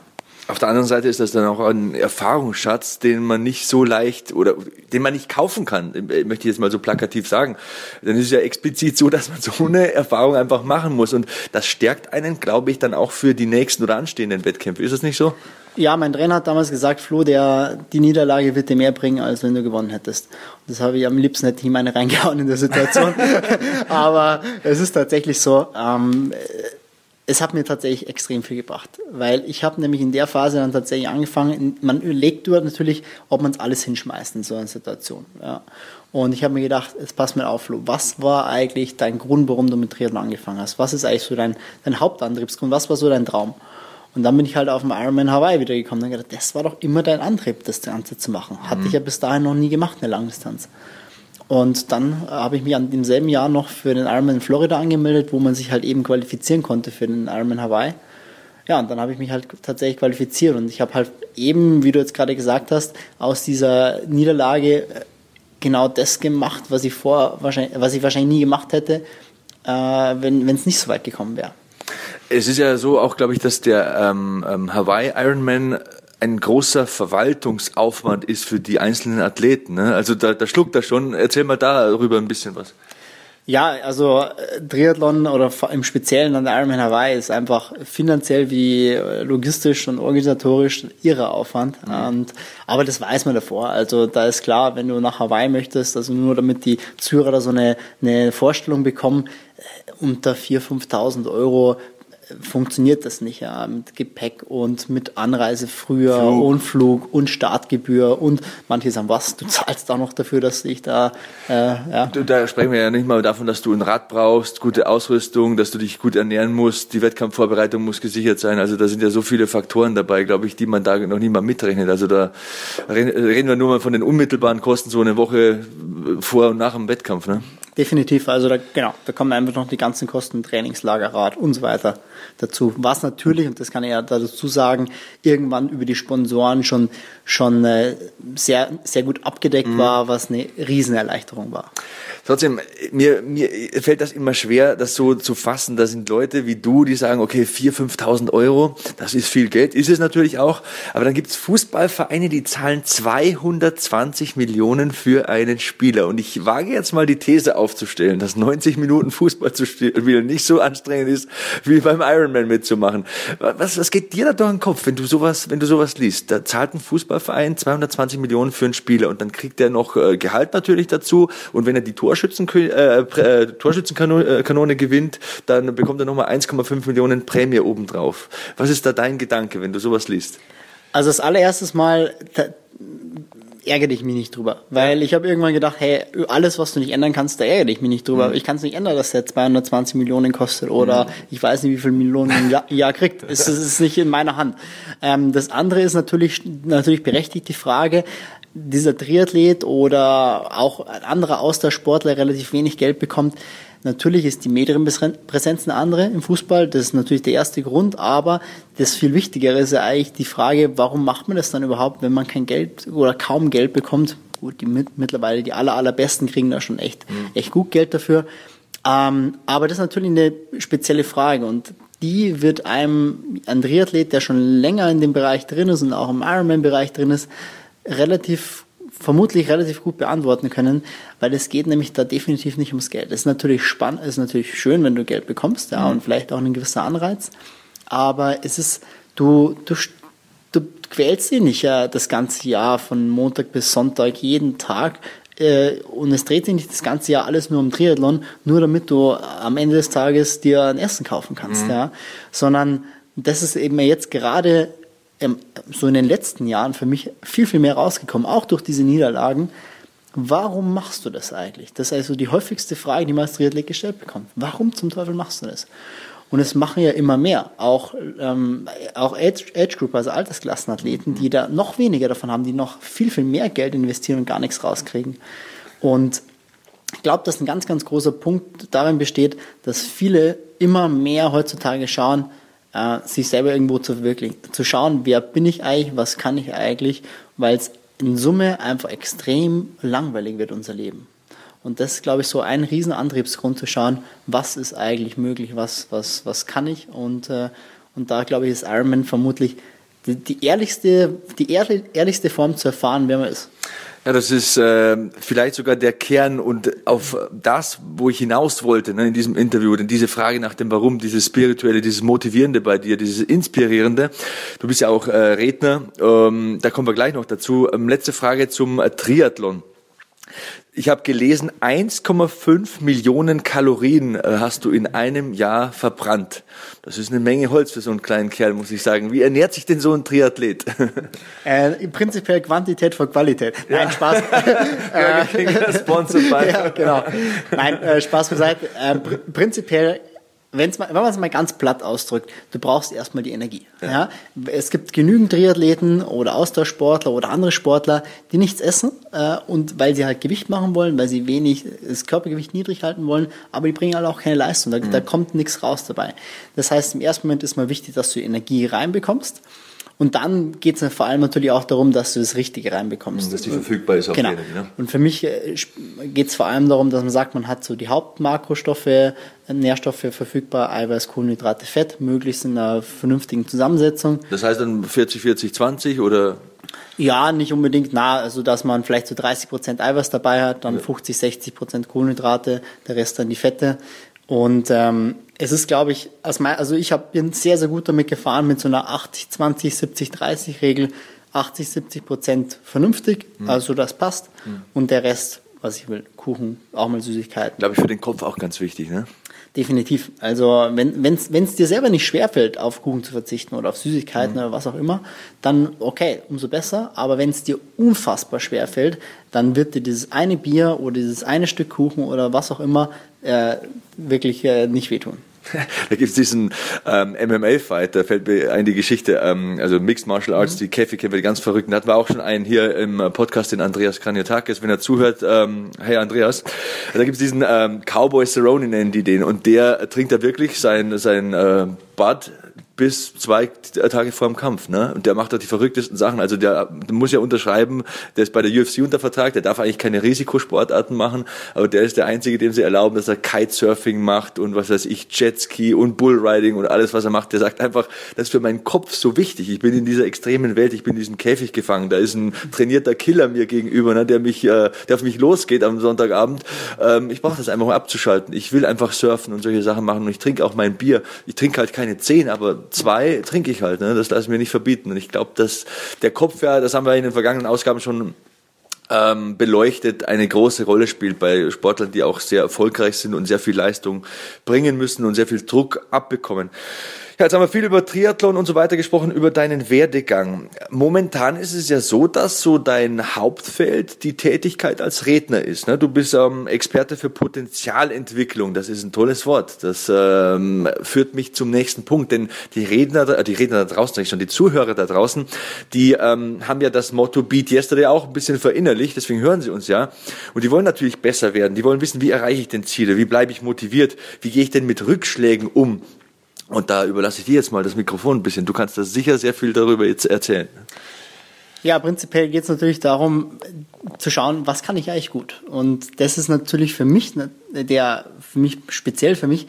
Auf der anderen Seite ist das dann auch ein Erfahrungsschatz, den man nicht so leicht oder den man nicht kaufen kann, möchte ich jetzt mal so plakativ sagen. Dann ist es ja explizit so, dass man so eine Erfahrung einfach machen muss. Und das stärkt einen, glaube ich, dann auch für die nächsten oder anstehenden Wettkämpfe. Ist das nicht so? Ja, mein Trainer hat damals gesagt, Flo, der, die Niederlage wird dir mehr bringen, als wenn du gewonnen hättest. Und das habe ich am liebsten hätte ich meine reingehauen in der Situation. Aber es ist tatsächlich so, ähm, es hat mir tatsächlich extrem viel gebracht, weil ich habe nämlich in der Phase dann tatsächlich angefangen, man überlegt dort natürlich, ob man es alles hinschmeißt in so einer Situation. Ja. Und ich habe mir gedacht, jetzt pass mir auf, Flo, was war eigentlich dein Grund, warum du mit Triathlon angefangen hast? Was ist eigentlich so dein, dein Hauptantriebsgrund? Was war so dein Traum? Und dann bin ich halt auf dem Ironman Hawaii wieder gekommen und gedacht, das war doch immer dein Antrieb, das Ganze zu machen. Hatte mhm. ich ja bis dahin noch nie gemacht, eine Langdistanz. Und dann habe ich mich an demselben Jahr noch für den Ironman in Florida angemeldet, wo man sich halt eben qualifizieren konnte für den Ironman Hawaii. Ja, und dann habe ich mich halt tatsächlich qualifiziert und ich habe halt eben, wie du jetzt gerade gesagt hast, aus dieser Niederlage äh, genau das gemacht, was ich vor wahrscheinlich, was ich wahrscheinlich nie gemacht hätte, äh, wenn es nicht so weit gekommen wäre. Es ist ja so auch, glaube ich, dass der ähm, ähm, Hawaii Ironman ein großer Verwaltungsaufwand ist für die einzelnen Athleten. Ne? Also da, da schluckt er schon. Erzähl mal darüber ein bisschen was. Ja, also äh, Triathlon oder im Speziellen an der Ironman Hawaii ist einfach finanziell wie äh, logistisch und organisatorisch irrer Aufwand. Mhm. Und, aber das weiß man davor. Also da ist klar, wenn du nach Hawaii möchtest, also nur damit die Zuhörer da so eine, eine Vorstellung bekommen, äh, unter 4.000, 5.000 Euro funktioniert das nicht ja, mit Gepäck und mit Anreise früher Flug. und Flug und Startgebühr und manche sagen, was, du zahlst auch noch dafür, dass ich da, äh, ja. Da sprechen wir ja nicht mal davon, dass du ein Rad brauchst, gute Ausrüstung, dass du dich gut ernähren musst, die Wettkampfvorbereitung muss gesichert sein, also da sind ja so viele Faktoren dabei, glaube ich, die man da noch nie mal mitrechnet, also da reden wir nur mal von den unmittelbaren Kosten so eine Woche vor und nach dem Wettkampf, ne? Definitiv, also da, genau, da kommen einfach noch die ganzen Kosten, Trainingslagerrad und so weiter dazu. Was natürlich, und das kann ich ja dazu sagen, irgendwann über die Sponsoren schon, schon äh, sehr, sehr gut abgedeckt mhm. war, was eine Riesenerleichterung war. Trotzdem, mir, mir fällt das immer schwer, das so zu fassen. Da sind Leute wie du, die sagen, okay, 4.000, 5.000 Euro, das ist viel Geld, ist es natürlich auch. Aber dann gibt es Fußballvereine, die zahlen 220 Millionen für einen Spieler. Und ich wage jetzt mal die These aufzustellen, dass 90 Minuten Fußball zu spielen nicht so anstrengend ist, wie beim Ironman mitzumachen. Was, was geht dir da durch den Kopf, wenn du sowas, wenn du sowas liest? Da zahlt ein Fußballverein 220 Millionen für einen Spieler und dann kriegt er noch äh, Gehalt natürlich dazu. Und wenn er die Tor Torschützen, äh, äh, Torschützenkanone äh, gewinnt, dann bekommt er nochmal 1,5 Millionen Prämie obendrauf. Was ist da dein Gedanke, wenn du sowas liest? Also das allererstes Mal ärgere dich mich nicht drüber. Weil ich habe irgendwann gedacht, hey, alles, was du nicht ändern kannst, da ärgere dich mich nicht drüber. Mhm. Ich kann es nicht ändern, dass der 220 Millionen kostet oder mhm. ich weiß nicht, wie viel Millionen im Jahr, Jahr kriegt. Es, es, ist nicht in meiner Hand. Ähm, das andere ist natürlich, natürlich berechtigt die Frage, dieser Triathlet oder auch ein anderer Austauschsportler relativ wenig Geld bekommt, Natürlich ist die Medienpräsenz eine andere im Fußball. Das ist natürlich der erste Grund. Aber das viel Wichtigere ist ja eigentlich die Frage, warum macht man das dann überhaupt, wenn man kein Geld oder kaum Geld bekommt? Gut, die mittlerweile die aller, allerbesten kriegen da schon echt, mhm. echt gut Geld dafür. Ähm, aber das ist natürlich eine spezielle Frage und die wird einem, ein Triathlet, der schon länger in dem Bereich drin ist und auch im Ironman-Bereich drin ist, relativ vermutlich relativ gut beantworten können, weil es geht nämlich da definitiv nicht ums Geld. Es ist natürlich spannend, es ist natürlich schön, wenn du Geld bekommst, ja, mhm. und vielleicht auch ein gewisser Anreiz, aber es ist, du, du, du quälst sie nicht ja das ganze Jahr von Montag bis Sonntag jeden Tag äh, und es dreht sich nicht das ganze Jahr alles nur um Triathlon, nur damit du am Ende des Tages dir ein Essen kaufen kannst, mhm. ja, sondern das ist eben jetzt gerade so in den letzten Jahren für mich viel, viel mehr rausgekommen, auch durch diese Niederlagen. Warum machst du das eigentlich? Das ist also die häufigste Frage, die man als Triathlet gestellt bekommt. Warum zum Teufel machst du das? Und es machen ja immer mehr, auch, ähm, auch Age, Age Group, also Altersklassenathleten, die da noch weniger davon haben, die noch viel, viel mehr Geld investieren und gar nichts rauskriegen. Und ich glaube, dass ein ganz, ganz großer Punkt darin besteht, dass viele immer mehr heutzutage schauen, äh, sich selber irgendwo zu verwirklichen. Zu schauen, wer bin ich eigentlich, was kann ich eigentlich, weil es in Summe einfach extrem langweilig wird, unser Leben. Und das ist, glaube ich, so ein riesen Antriebsgrund zu schauen, was ist eigentlich möglich, was, was, was kann ich. Und, äh, und da, glaube ich, ist Ironman vermutlich die, die, ehrlichste, die ehrlichste Form zu erfahren, wer man ist. Ja, das ist äh, vielleicht sogar der Kern und auf das, wo ich hinaus wollte ne, in diesem Interview, denn diese Frage nach dem Warum, dieses Spirituelle, dieses Motivierende bei dir, dieses Inspirierende. Du bist ja auch äh, Redner, ähm, da kommen wir gleich noch dazu. Ähm, letzte Frage zum äh, Triathlon. Ich habe gelesen, 1,5 Millionen Kalorien äh, hast du in einem Jahr verbrannt. Das ist eine Menge Holz für so einen kleinen Kerl, muss ich sagen. Wie ernährt sich denn so ein Triathlet? Äh, Prinzipiell Quantität vor Qualität. Nein, ja. Spaß. äh, Sponsored by. ja, genau. Nein, äh, Spaß beiseite. Äh, pr prinzipiell wenn's mal, wenn man es mal ganz platt ausdrückt, du brauchst erstmal die Energie. Ja. ja. Es gibt genügend Triathleten oder Austauschsportler oder andere Sportler, die nichts essen äh, und weil sie halt Gewicht machen wollen, weil sie wenig das Körpergewicht niedrig halten wollen, aber die bringen halt auch keine Leistung. Da, mhm. da kommt nichts raus dabei. Das heißt, im ersten Moment ist mal wichtig, dass du Energie reinbekommst. Und dann geht es vor allem natürlich auch darum, dass du das Richtige reinbekommst. Und dass die verfügbar ist auf genau. Energie, ne? Und für mich äh, geht es vor allem darum, dass man sagt, man hat so die Hauptmakrostoffe, äh, Nährstoffe verfügbar, Eiweiß, Kohlenhydrate, Fett, möglichst in einer vernünftigen Zusammensetzung. Das heißt dann 40, 40, 20 oder? Ja, nicht unbedingt nah, also dass man vielleicht so 30 Prozent Eiweiß dabei hat, dann ja. 50, 60 Prozent Kohlenhydrate, der Rest dann die Fette. Und ähm, es ist, glaube ich, also ich hab, bin sehr, sehr gut damit gefahren mit so einer 80, 20, 70, 30 Regel. 80, 70 Prozent vernünftig, mhm. also das passt. Mhm. Und der Rest, was ich will, Kuchen, auch mal Süßigkeiten. Glaube ich für den Kopf auch ganz wichtig, ne? Definitiv. Also wenn es dir selber nicht schwerfällt, auf Kuchen zu verzichten oder auf Süßigkeiten mhm. oder was auch immer, dann okay, umso besser. Aber wenn es dir unfassbar schwerfällt, dann wird dir dieses eine Bier oder dieses eine Stück Kuchen oder was auch immer äh, wirklich äh, nicht wehtun. Da gibt es diesen ähm, MMA-Fight, da fällt mir ein die Geschichte, ähm, also Mixed Martial Arts, mhm. die Käfigkämpfer, die ganz verrückten, hatten wir auch schon einen hier im Podcast, den Andreas Kranjotakis, wenn er zuhört, ähm, hey Andreas, da gibt es diesen ähm, Cowboy Cerrone, nennen die den, und der trinkt da wirklich sein, sein äh, Bud bis zwei Tage vor dem Kampf, ne? Und der macht da die verrücktesten Sachen. Also der, der muss ja unterschreiben, der ist bei der UFC unter Vertrag, der darf eigentlich keine Risikosportarten machen, aber der ist der Einzige, dem sie erlauben, dass er Kitesurfing macht und was weiß ich, Jetski und Bullriding und alles, was er macht. Der sagt einfach, das ist für meinen Kopf so wichtig. Ich bin in dieser extremen Welt, ich bin in diesem Käfig gefangen. Da ist ein trainierter Killer mir gegenüber, ne? der mich, äh, der auf mich losgeht am Sonntagabend. Ähm, ich brauche das einfach, um abzuschalten. Ich will einfach surfen und solche Sachen machen und ich trinke auch mein Bier. Ich trinke halt keine zehn, aber zwei trinke ich halt. Ne? Das lasse ich mir nicht verbieten. Und ich glaube, dass der Kopf ja, das haben wir in den vergangenen Ausgaben schon ähm, beleuchtet, eine große Rolle spielt bei Sportlern, die auch sehr erfolgreich sind und sehr viel Leistung bringen müssen und sehr viel Druck abbekommen. Ja, jetzt haben wir viel über Triathlon und so weiter gesprochen, über deinen Werdegang. Momentan ist es ja so, dass so dein Hauptfeld die Tätigkeit als Redner ist. Ne? Du bist ähm, Experte für Potenzialentwicklung. Das ist ein tolles Wort. Das ähm, führt mich zum nächsten Punkt, denn die Redner, äh, die Redner da draußen, nicht schon die Zuhörer da draußen, die ähm, haben ja das Motto Beat Yesterday auch ein bisschen verinnerlicht, deswegen hören sie uns ja. Und die wollen natürlich besser werden. Die wollen wissen, wie erreiche ich denn Ziele? Wie bleibe ich motiviert? Wie gehe ich denn mit Rückschlägen um? Und da überlasse ich dir jetzt mal das Mikrofon ein bisschen. Du kannst da sicher sehr viel darüber jetzt erzählen. Ja, prinzipiell geht es natürlich darum, zu schauen, was kann ich eigentlich gut. Und das ist natürlich für mich, ne, der, für mich, speziell für mich,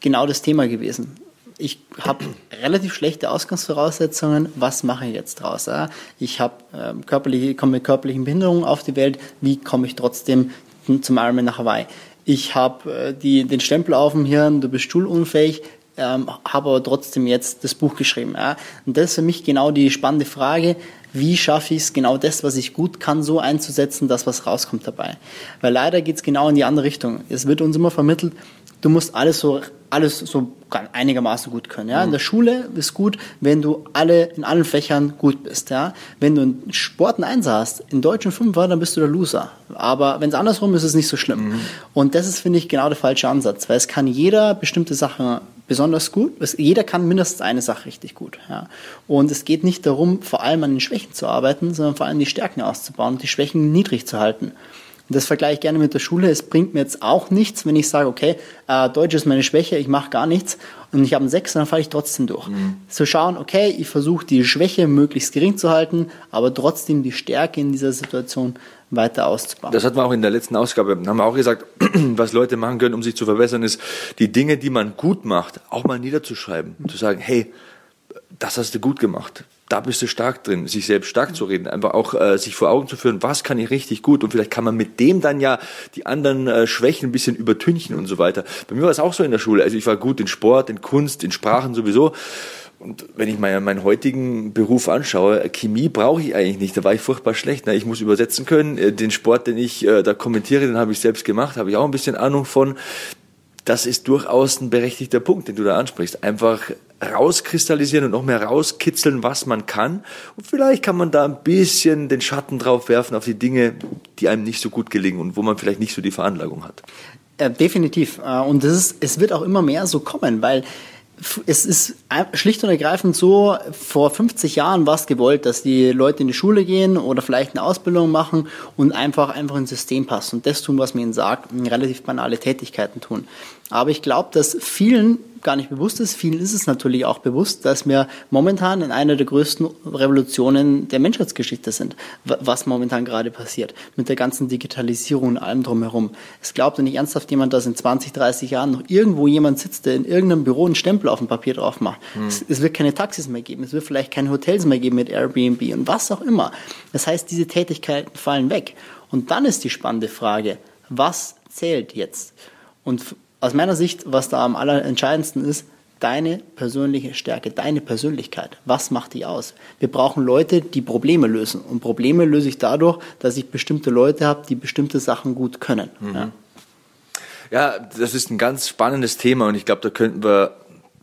genau das Thema gewesen. Ich habe relativ schlechte Ausgangsvoraussetzungen. Was mache ich jetzt draus? Ich habe ähm, körperliche, komme mit körperlichen Behinderungen auf die Welt. Wie komme ich trotzdem zum Ironman nach Hawaii? Ich habe äh, den Stempel auf dem Hirn, du bist stuhlunfähig ähm, habe aber trotzdem jetzt das Buch geschrieben. Ja. Und das ist für mich genau die spannende Frage, wie schaffe ich es, genau das, was ich gut kann, so einzusetzen, dass was rauskommt dabei. Weil leider geht es genau in die andere Richtung. Es wird uns immer vermittelt, du musst alles so, alles so einigermaßen gut können. Ja? In der Schule ist gut, wenn du alle, in allen Fächern gut bist. Ja? Wenn du in Sport einen Einser hast, in Deutsch und Fünfer, dann bist du der Loser. Aber wenn es andersrum ist, ist es nicht so schlimm. Mhm. Und das ist, finde ich, genau der falsche Ansatz, weil es kann jeder bestimmte Sachen besonders gut. Jeder kann mindestens eine Sache richtig gut. Ja. Und es geht nicht darum, vor allem an den Schwächen zu arbeiten, sondern vor allem die Stärken auszubauen und die Schwächen niedrig zu halten. Und das vergleiche ich gerne mit der Schule. Es bringt mir jetzt auch nichts, wenn ich sage, okay, äh, Deutsch ist meine Schwäche, ich mache gar nichts und ich habe einen Sechs, dann falle ich trotzdem durch. Mhm. Zu schauen, okay, ich versuche die Schwäche möglichst gering zu halten, aber trotzdem die Stärke in dieser Situation weiter auszubauen. Das hatten wir auch in der letzten Ausgabe, haben wir auch gesagt, was Leute machen können, um sich zu verbessern, ist, die Dinge, die man gut macht, auch mal niederzuschreiben. Zu sagen, hey, das hast du gut gemacht. Da bist du stark drin, sich selbst stark zu reden, einfach auch äh, sich vor Augen zu führen, was kann ich richtig gut und vielleicht kann man mit dem dann ja die anderen äh, Schwächen ein bisschen übertünchen und so weiter. Bei mir war es auch so in der Schule. Also ich war gut in Sport, in Kunst, in Sprachen sowieso. Und wenn ich meinen, meinen heutigen Beruf anschaue, Chemie brauche ich eigentlich nicht. Da war ich furchtbar schlecht. Ich muss übersetzen können. Äh, den Sport, den ich äh, da kommentiere, den habe ich selbst gemacht, habe ich auch ein bisschen Ahnung von. Das ist durchaus ein berechtigter Punkt, den du da ansprichst. Einfach rauskristallisieren und noch mehr rauskitzeln, was man kann. Und vielleicht kann man da ein bisschen den Schatten drauf werfen auf die Dinge, die einem nicht so gut gelingen und wo man vielleicht nicht so die Veranlagung hat. Äh, definitiv. Äh, und das ist, es wird auch immer mehr so kommen, weil es ist schlicht und ergreifend so, vor 50 Jahren war es gewollt, dass die Leute in die Schule gehen oder vielleicht eine Ausbildung machen und einfach, einfach ins System passen und das tun, was man ihnen sagt, relativ banale Tätigkeiten tun. Aber ich glaube, dass vielen gar nicht bewusst ist, vielen ist es natürlich auch bewusst, dass wir momentan in einer der größten Revolutionen der Menschheitsgeschichte sind, was momentan gerade passiert, mit der ganzen Digitalisierung und allem drumherum. Es glaubt nicht ernsthaft jemand, dass in 20, 30 Jahren noch irgendwo jemand sitzt, der in irgendeinem Büro einen Stempel auf dem Papier drauf macht. Hm. Es, es, wird keine Taxis mehr geben, es wird vielleicht keine Hotels mehr geben mit Airbnb und was auch immer. Das heißt, diese Tätigkeiten fallen weg. Und dann ist die spannende Frage, was zählt jetzt? Und aus meiner Sicht, was da am allerentscheidendsten ist, deine persönliche Stärke, deine Persönlichkeit. Was macht die aus? Wir brauchen Leute, die Probleme lösen. Und Probleme löse ich dadurch, dass ich bestimmte Leute habe, die bestimmte Sachen gut können. Mhm. Ja. ja, das ist ein ganz spannendes Thema und ich glaube, da könnten wir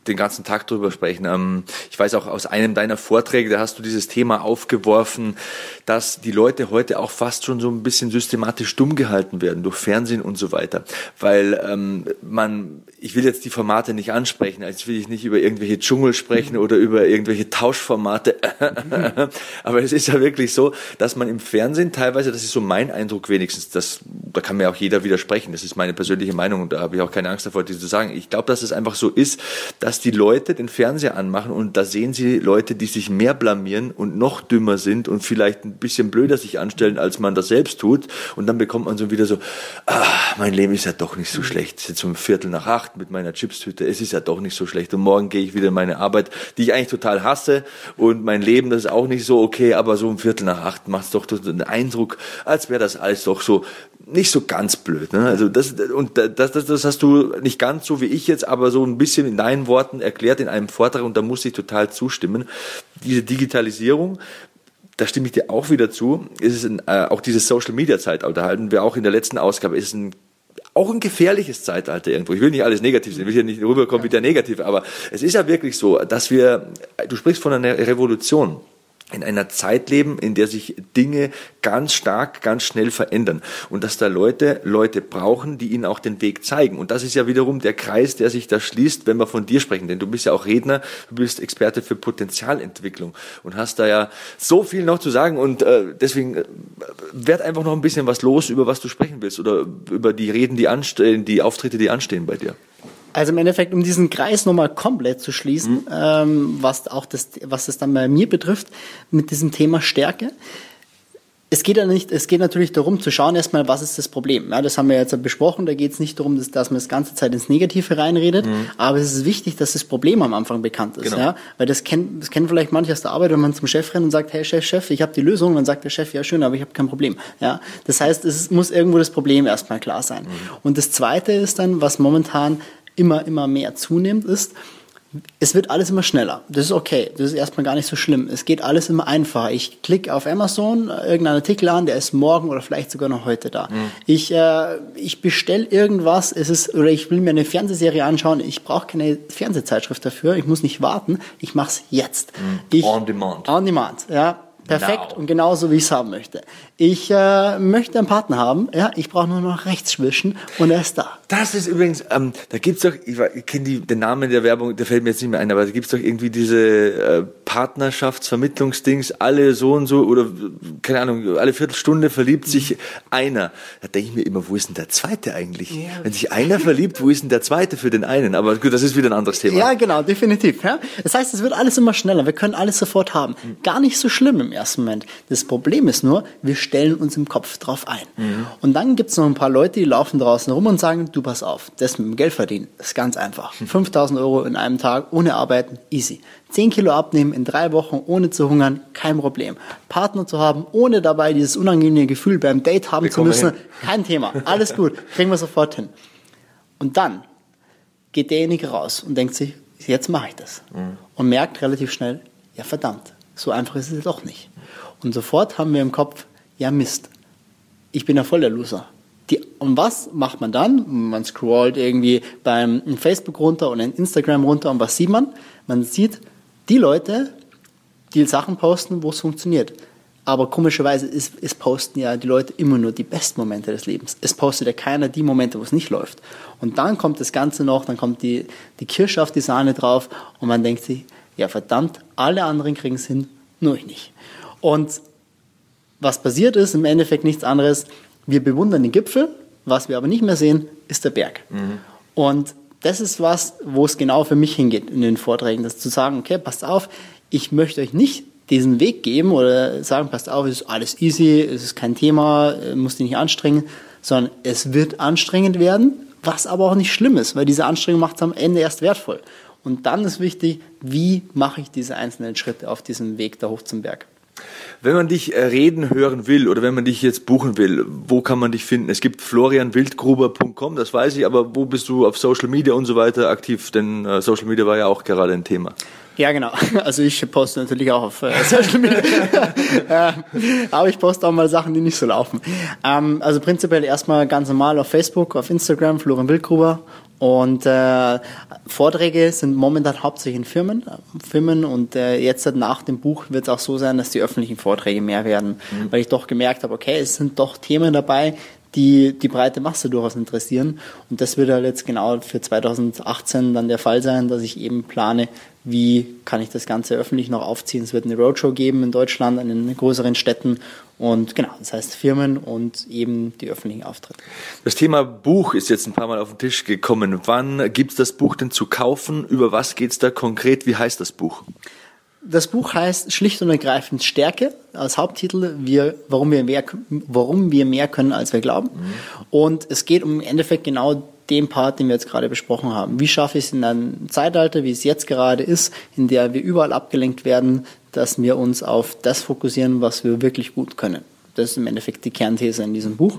den ganzen Tag drüber sprechen. Ähm, ich weiß auch aus einem deiner Vorträge, da hast du dieses Thema aufgeworfen, dass die Leute heute auch fast schon so ein bisschen systematisch dumm gehalten werden durch Fernsehen und so weiter. Weil ähm, man, ich will jetzt die Formate nicht ansprechen, als will ich nicht über irgendwelche Dschungel sprechen oder über irgendwelche Tauschformate. Aber es ist ja wirklich so, dass man im Fernsehen teilweise, das ist so mein Eindruck wenigstens, das, da kann mir auch jeder widersprechen, das ist meine persönliche Meinung und da habe ich auch keine Angst davor, die zu sagen. Ich glaube, dass es einfach so ist, dass dass die Leute den Fernseher anmachen und da sehen sie Leute, die sich mehr blamieren und noch dümmer sind und vielleicht ein bisschen blöder sich anstellen, als man das selbst tut. Und dann bekommt man so wieder so, ah, mein Leben ist ja doch nicht so schlecht. Es ist jetzt um Viertel nach acht mit meiner Chipstüte. Es ist ja doch nicht so schlecht. Und morgen gehe ich wieder in meine Arbeit, die ich eigentlich total hasse. Und mein Leben, das ist auch nicht so okay, aber so um Viertel nach acht macht es doch den Eindruck, als wäre das alles doch so nicht so ganz blöd. Ne? Also das, und das, das, das hast du nicht ganz so wie ich jetzt, aber so ein bisschen in deinen Worten erklärt in einem Vortrag und da muss ich total zustimmen. Diese Digitalisierung, da stimme ich dir auch wieder zu, ist ein, äh, auch dieses Social Media Zeitalter, halten wir auch in der letzten Ausgabe, ist ein auch ein gefährliches Zeitalter irgendwo. Ich will nicht alles negativ sehen, ich will hier nicht rüberkommen wie der Negative, aber es ist ja wirklich so, dass wir, du sprichst von einer Revolution in einer Zeit leben, in der sich Dinge ganz stark, ganz schnell verändern und dass da Leute Leute brauchen, die ihnen auch den Weg zeigen. Und das ist ja wiederum der Kreis, der sich da schließt, wenn wir von dir sprechen. Denn du bist ja auch Redner, du bist Experte für Potenzialentwicklung und hast da ja so viel noch zu sagen. Und äh, deswegen äh, werd einfach noch ein bisschen was los, über was du sprechen willst oder über die Reden, die anstehen, die Auftritte, die anstehen bei dir. Also im Endeffekt, um diesen Kreis nochmal komplett zu schließen, mhm. ähm, was auch das, was das dann bei mir betrifft, mit diesem Thema Stärke. Es geht ja nicht, es geht natürlich darum zu schauen erstmal, was ist das Problem. Ja, das haben wir jetzt besprochen. Da geht es nicht darum, dass, dass man das ganze Zeit ins Negative reinredet, mhm. aber es ist wichtig, dass das Problem am Anfang bekannt ist. Genau. Ja, weil das kennen, das kennen vielleicht manche aus der Arbeit, wenn man zum Chef rennt und sagt, hey Chef, Chef, ich habe die Lösung, dann sagt der Chef, ja schön, aber ich habe kein Problem. Ja, das heißt, es muss irgendwo das Problem erstmal klar sein. Mhm. Und das Zweite ist dann, was momentan immer, immer mehr zunimmt, ist, es wird alles immer schneller. Das ist okay. Das ist erstmal gar nicht so schlimm. Es geht alles immer einfacher. Ich klicke auf Amazon irgendeinen Artikel an, der ist morgen oder vielleicht sogar noch heute da. Mhm. Ich, äh, ich bestelle irgendwas, es ist, oder ich will mir eine Fernsehserie anschauen. Ich brauche keine Fernsehzeitschrift dafür. Ich muss nicht warten. Ich mache es jetzt. Mhm. Ich, on demand. On demand, ja. Perfekt Now. und genauso wie ich es haben möchte. Ich äh, möchte einen Partner haben, ja, ich brauche nur noch rechts wischen und er ist da. Das ist übrigens, ähm, da gibt's doch, ich, ich kenne den Namen der Werbung, der fällt mir jetzt nicht mehr ein, aber da gibt's doch irgendwie diese äh, Partnerschaftsvermittlungsdings, alle so und so oder keine Ahnung, alle Viertelstunde verliebt sich einer. Da denke ich mir immer, wo ist denn der Zweite eigentlich? Ja. Wenn sich einer verliebt, wo ist denn der Zweite für den einen? Aber gut, das ist wieder ein anderes Thema. Ja, genau, definitiv. Ja? Das heißt, es wird alles immer schneller. Wir können alles sofort haben. Gar nicht so schlimm im ersten Moment. Das Problem ist nur, wir stellen uns im Kopf drauf ein. Mhm. Und dann gibt es noch ein paar Leute, die laufen draußen rum und sagen, du pass auf, das mit dem Geld verdienen, ist ganz einfach. 5000 Euro in einem Tag, ohne arbeiten, easy. 10 Kilo abnehmen in drei Wochen, ohne zu hungern, kein Problem. Partner zu haben, ohne dabei dieses unangenehme Gefühl beim Date haben wir zu müssen, kein Thema. Alles gut, kriegen wir sofort hin. Und dann geht derjenige raus und denkt sich, jetzt mache ich das. Mhm. Und merkt relativ schnell, ja verdammt, so einfach ist es doch nicht. Und sofort haben wir im Kopf, ja Mist, ich bin ja voll der Loser. Die, und was macht man dann? Man scrollt irgendwie beim Facebook runter und in Instagram runter und was sieht man? Man sieht die Leute, die Sachen posten, wo es funktioniert. Aber komischerweise ist, ist posten ja die Leute immer nur die besten Momente des Lebens. Es postet ja keiner die Momente, wo es nicht läuft. Und dann kommt das Ganze noch, dann kommt die, die Kirsche auf die Sahne drauf und man denkt sich, ja verdammt, alle anderen kriegen es hin, nur ich nicht. Und was passiert ist, im Endeffekt nichts anderes, wir bewundern den Gipfel, was wir aber nicht mehr sehen, ist der Berg. Mhm. Und das ist was, wo es genau für mich hingeht in den Vorträgen, das zu sagen, okay, passt auf, ich möchte euch nicht diesen Weg geben oder sagen, passt auf, es ist alles easy, es ist kein Thema, muss dich nicht anstrengen, sondern es wird anstrengend werden, was aber auch nicht schlimm ist, weil diese Anstrengung macht es am Ende erst wertvoll. Und dann ist wichtig, wie mache ich diese einzelnen Schritte auf diesem Weg da hoch zum Berg. Wenn man dich äh, reden hören will oder wenn man dich jetzt buchen will, wo kann man dich finden? Es gibt florianwildgruber.com, das weiß ich, aber wo bist du auf Social Media und so weiter aktiv? Denn äh, Social Media war ja auch gerade ein Thema. Ja, genau. Also ich poste natürlich auch auf äh, Social Media. aber ich poste auch mal Sachen, die nicht so laufen. Ähm, also prinzipiell erstmal ganz normal auf Facebook, auf Instagram, Florian Wildgruber und äh, Vorträge sind momentan hauptsächlich in Firmen, Firmen und äh, jetzt nach dem Buch wird es auch so sein, dass die öffentlichen Vorträge mehr werden, mhm. weil ich doch gemerkt habe, okay, es sind doch Themen dabei, die die breite Masse durchaus interessieren. Und das wird halt jetzt genau für 2018 dann der Fall sein, dass ich eben plane, wie kann ich das Ganze öffentlich noch aufziehen. Es wird eine Roadshow geben in Deutschland, in den größeren Städten und genau, das heißt Firmen und eben die öffentlichen Auftritte. Das Thema Buch ist jetzt ein paar Mal auf den Tisch gekommen. Wann gibt es das Buch denn zu kaufen? Über was geht es da konkret? Wie heißt das Buch? Das Buch heißt schlicht und ergreifend Stärke als Haupttitel, wir, warum, wir mehr, warum wir mehr können, als wir glauben. Mhm. Und es geht um im Endeffekt genau den Part, den wir jetzt gerade besprochen haben. Wie schaffe ich es in einem Zeitalter, wie es jetzt gerade ist, in der wir überall abgelenkt werden, dass wir uns auf das fokussieren, was wir wirklich gut können. Das ist im Endeffekt die Kernthese in diesem Buch.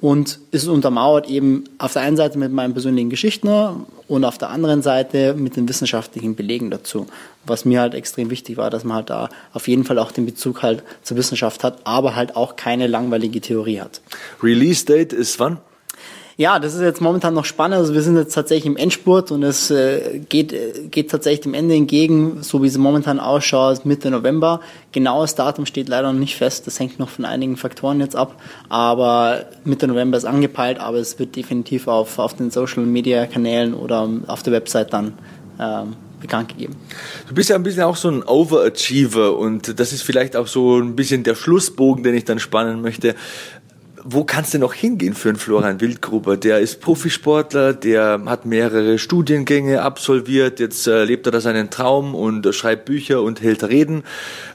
Und ist untermauert eben auf der einen Seite mit meinen persönlichen Geschichten und auf der anderen Seite mit den wissenschaftlichen Belegen dazu. Was mir halt extrem wichtig war, dass man halt da auf jeden Fall auch den Bezug halt zur Wissenschaft hat, aber halt auch keine langweilige Theorie hat. Release Date ist wann? Ja, das ist jetzt momentan noch spannend. Also wir sind jetzt tatsächlich im Endspurt und es äh, geht, äh, geht tatsächlich dem Ende entgegen, so wie es momentan ausschaut, Mitte November. Genaues Datum steht leider noch nicht fest. Das hängt noch von einigen Faktoren jetzt ab. Aber Mitte November ist angepeilt, aber es wird definitiv auf, auf den Social Media Kanälen oder auf der Website dann ähm, bekannt gegeben. Du bist ja ein bisschen auch so ein Overachiever und das ist vielleicht auch so ein bisschen der Schlussbogen, den ich dann spannen möchte wo kannst du noch hingehen für einen Florian Wildgruber? Der ist Profisportler, der hat mehrere Studiengänge absolviert, jetzt äh, lebt er da seinen Traum und äh, schreibt Bücher und hält Reden.